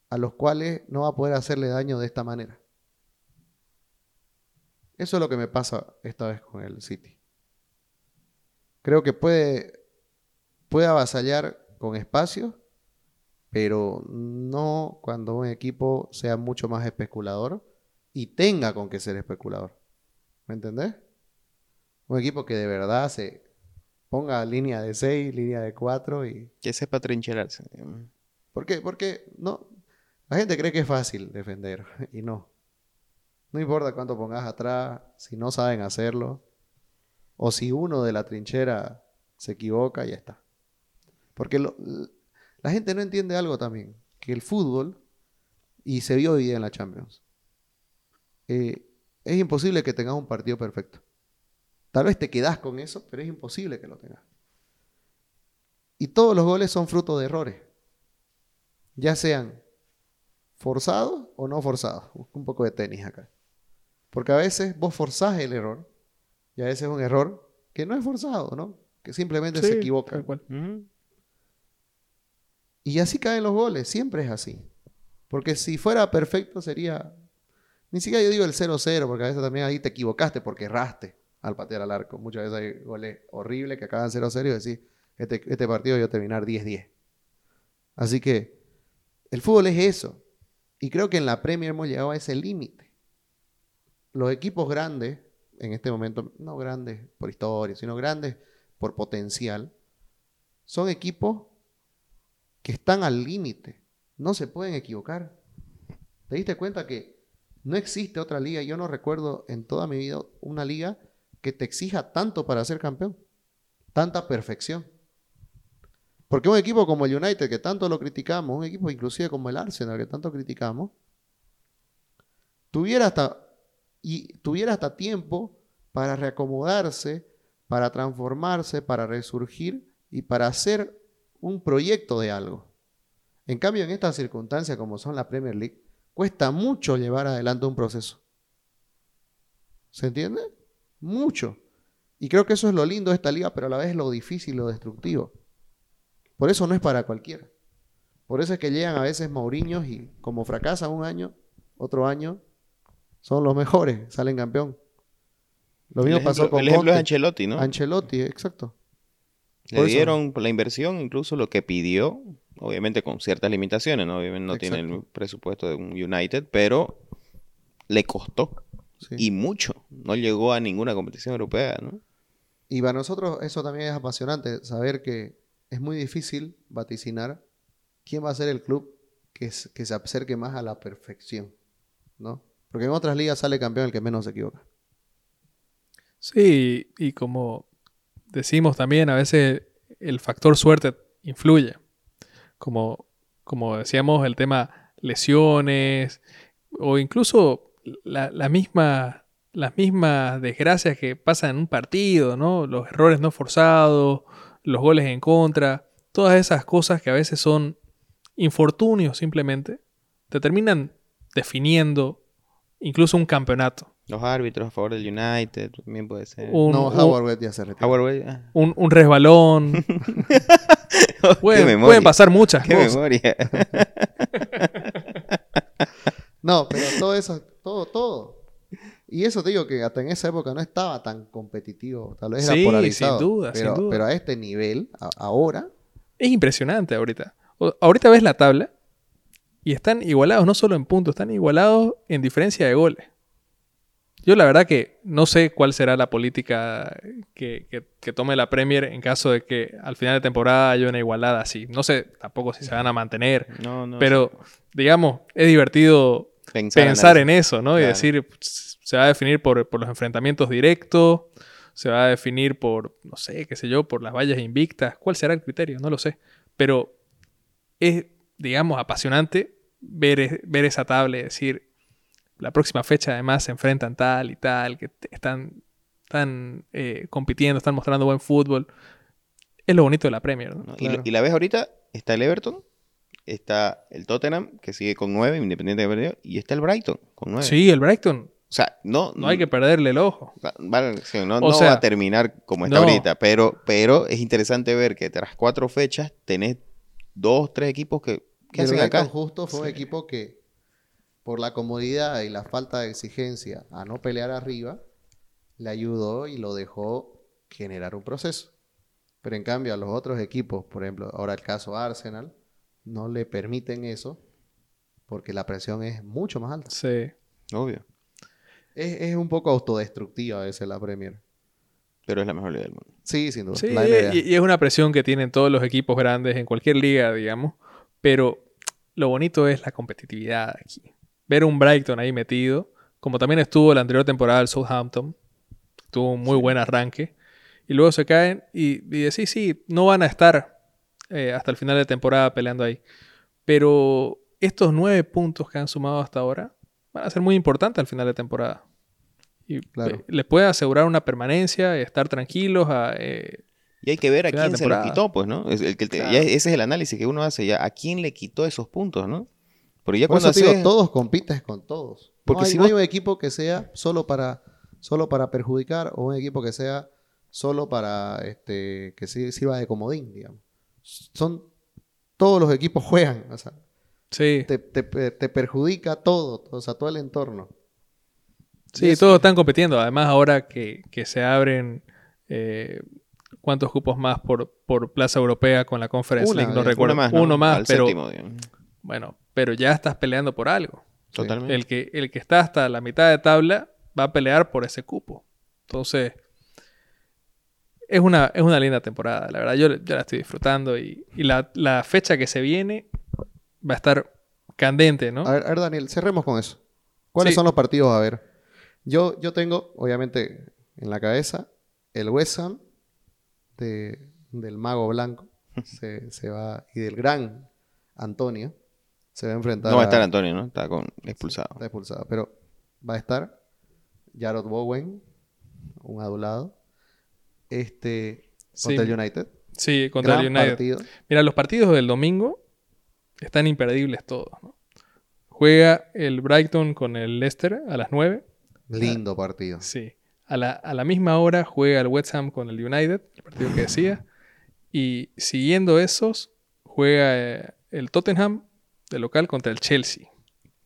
a los cuales no va a poder hacerle daño de esta manera. Eso es lo que me pasa esta vez con el City. Creo que puede, puede avasallar con espacio, pero no cuando un equipo sea mucho más especulador y tenga con qué ser especulador. ¿Me entendés? Un equipo que de verdad se ponga línea de 6, línea de 4 y... Que sepa trincherarse. ¿Por qué? Porque no, la gente cree que es fácil defender (laughs) y no. No importa cuánto pongas atrás, si no saben hacerlo, o si uno de la trinchera se equivoca, ya está. Porque lo- la gente no entiende algo también, que el fútbol, y se vio hoy día en la Champions, eh, es imposible que tengas un partido perfecto. Tal vez te quedas con eso, pero es imposible que lo tengas. Y todos los goles son fruto de errores, ya sean forzados o no forzados. Busco un poco de tenis acá. Porque a veces vos forzás el error y a veces es un error que no es forzado, ¿no? Que simplemente se equivoca. tal cual. Y así caen los goles, siempre es así. Porque si fuera perfecto sería... Ni siquiera yo digo el 0-0, porque a veces también ahí te equivocaste porque erraste al patear al arco. Muchas veces hay goles horribles que acaban 0-0 y decís, este, este partido yo terminar 10-10. Así que el fútbol es eso. Y creo que en la Premier hemos llegado a ese límite. Los equipos grandes, en este momento, no grandes por historia, sino grandes por potencial, son equipos que están al límite. No se pueden equivocar. ¿Te diste cuenta que no existe otra liga? Yo no recuerdo en toda mi vida una liga que te exija tanto para ser campeón. Tanta perfección. Porque un equipo como el United, que tanto lo criticamos, un equipo inclusive como el Arsenal, que tanto criticamos, tuviera hasta, y tuviera hasta tiempo para reacomodarse, para transformarse, para resurgir y para hacer un proyecto de algo. En cambio, en estas circunstancias como son la Premier League, cuesta mucho llevar adelante un proceso. ¿Se entiende? Mucho. Y creo que eso es lo lindo de esta liga, pero a la vez lo difícil, lo destructivo. Por eso no es para cualquiera. Por eso es que llegan a veces Mauriños y como fracasan un año, otro año, son los mejores, salen campeón. Lo mismo ejemplo, pasó con el ejemplo es. Ancelotti, ¿no? Ancelotti, exacto. Le dieron por la inversión incluso lo que pidió, obviamente con ciertas limitaciones, ¿no? Obviamente no tiene el presupuesto de un United, pero le costó Sí. y mucho. No llegó a ninguna competición europea, ¿no? Y para nosotros eso también es apasionante, saber que es muy difícil vaticinar quién va a ser el club que, es- que se acerque más a la perfección, ¿no? Porque en otras ligas sale campeón el que menos se equivoca. Sí, y como decimos también, a veces el factor suerte influye. Como, como decíamos, el tema lesiones o incluso la, la misma, las mismas desgracias que pasan en un partido, ¿no? Los errores no forzados, los goles en contra, todas esas cosas que a veces son infortunios simplemente, te terminan definiendo incluso un campeonato. Los árbitros a favor del United también puede ser. Un- no, Howard Webb ya se retiró. Howard Webb, ah, un, un resbalón. (laughs) (laughs) pueden, pueden pasar muchas Qué cosas. memoria. (laughs) No, pero todo eso, todo, todo. Y eso te digo que hasta en esa época no estaba tan competitivo, tal vez Sí, era polarizado. sin duda, sin pero, duda. pero a este nivel, a- ahora, Es impresionante ahorita. O- ahorita ves la tabla y están igualados no solo en puntos, están igualados en diferencia de goles. Yo la verdad que no sé cuál será la política que, que- que tome la Premier en caso de que al final de temporada haya una igualada así. No sé tampoco si se van a mantener, No, no. pero digamos, es divertido pensar, pensar en eso, ¿no? Y decir, pues, se va a definir por, por los enfrentamientos directos, se va a definir por, no sé, qué sé yo, por las vallas invictas. ¿Cuál será el criterio? No lo sé. Pero es, digamos, apasionante ver, ver esa tabla y decir, la próxima fecha además se enfrentan tal y tal, que están, están eh, compitiendo, están mostrando buen fútbol. Es lo bonito de la Premier, ¿no? Y, Claro. y la ves ahorita, está el Everton, está el Tottenham, que sigue con 9, independiente de perdido, y está el Brighton con 9. Sí, el Brighton, O sea, no, no hay que perderle el ojo. Va- vale, sí, no, O no sea, va a terminar como está no. ahorita, pero, pero es interesante ver que tras cuatro fechas tenés dos, tres equipos que, que el hacen acá. justo fue un Sí. equipo que, por la comodidad y la falta de exigencia a no pelear arriba, le ayudó y lo dejó generar un proceso. Pero en cambio a los otros equipos, por ejemplo, ahora el caso Arsenal, no le permiten eso porque la presión es mucho más alta. Sí. Obvio. Es, es un poco autodestructiva a veces la Premier. pero es la mejor liga del mundo. Sí, sin duda. Sí, la NBA. y, y es una presión que tienen todos los equipos grandes en cualquier liga, digamos. Pero lo bonito es la competitividad aquí. Ver un Brighton ahí metido, como también estuvo la anterior temporada el Southampton. Tuvo un muy buen arranque. Y luego se caen y, y decís, sí, no van a estar eh, hasta el final de temporada peleando ahí. Pero estos nueve puntos que han sumado hasta ahora van a ser muy importantes al final de temporada. Y Claro. eh, les puede asegurar una permanencia, estar tranquilos, a, eh, Y hay que ver a quién se lo temporada. quitó, pues, ¿no? El Claro. ese es el análisis que uno hace ya. ¿A quién le quitó esos puntos, no? Porque ya Por cuando eso te digo, haces- todos compites con todos. Porque no, hay, si no hay vos- un equipo que sea solo para, solo para perjudicar o un equipo que sea solo para este, que sirva de comodín, digamos. Son todos los equipos juegan, o sea, sí, te, te- te perjudica todo, o sea, todo el entorno. Sí, todos están compitiendo. Además, ahora que, que se abren eh, cuántos cupos más por, por plaza europea con la Conference Una, League, no eh, recuerdo. uno más, ¿no? Uno más, Al pero séptimo, bueno, pero ya estás peleando por algo. Totalmente. El que, el que está hasta la mitad de tabla va a pelear por ese cupo. Entonces, es una, es una linda temporada, la verdad. Yo, yo la estoy disfrutando y, y la, la fecha que se viene va a estar candente, ¿no? A ver, a ver, Daniel, cerremos con eso. ¿Cuáles Sí. son los partidos? A ver. Yo, yo tengo, obviamente, en la cabeza el West Ham de- del Mago Blanco. (laughs) se, se va, y del gran Antonio. Se va a enfrentar No va a estar Antonio, ¿no? Está con, expulsado. Está expulsado. Pero va a estar Jarrod Bowen, un adulado. Este, Sí. contra el United. Sí, contra Gran el United. partido. Mira, los partidos del domingo están imperdibles todos. ¿no? Juega el Brighton con el Leicester a las 9. Lindo partido. Sí. A la, a la misma hora juega el West Ham con el United, el partido que decía. Y siguiendo esos, juega eh, el Tottenham de local contra el Chelsea.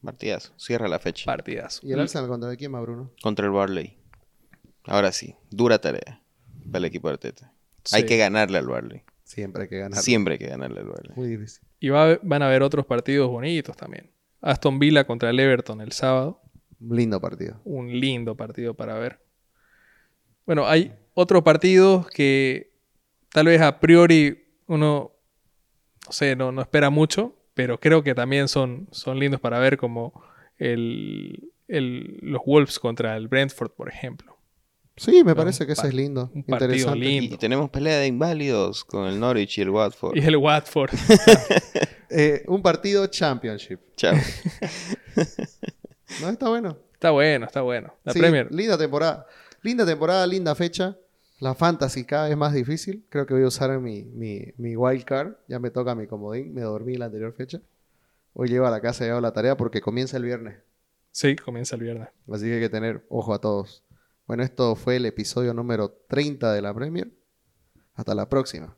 Partidazo. Cierra la fecha. Partidazo. ¿Y el Arsenal contra quién más, Bruno? Contra el Barley. Ahora sí. Dura tarea para el equipo de Arteta. Hay que ganarle al Barley. Siempre hay que ganar. Siempre hay que ganarle al Barley. Muy difícil. Y va van a haber otros partidos bonitos también. Aston Villa contra el Everton el sábado. Lindo partido. un lindo partido para ver. Bueno, hay otros partidos que tal vez a priori uno, no sé, no, no espera mucho, pero creo que también son, son lindos para ver, como el, el- los Wolves contra el Brentford, por ejemplo. Sí, me parece que ese pa- es lindo. un partido Interesante. lindo. Y tenemos pelea de inválidos con el Norwich y el Watford. Y el Watford. (laughs) (laughs) Eh, un partido championship. Chao. (laughs) ¿No? Está bueno. está bueno, está bueno. La Sí, Premier. Linda temporada. Linda temporada, linda fecha. La fantasy cada vez más difícil. Creo que voy a usar mi, mi, mi wild card. Ya me toca mi comodín. Me dormí la anterior fecha. Hoy llego a la casa y hago la tarea porque comienza el viernes. Sí, comienza el viernes. Así que hay que tener ojo a todos. Bueno, esto fue el episodio número 30 de la Premier. Hasta la próxima.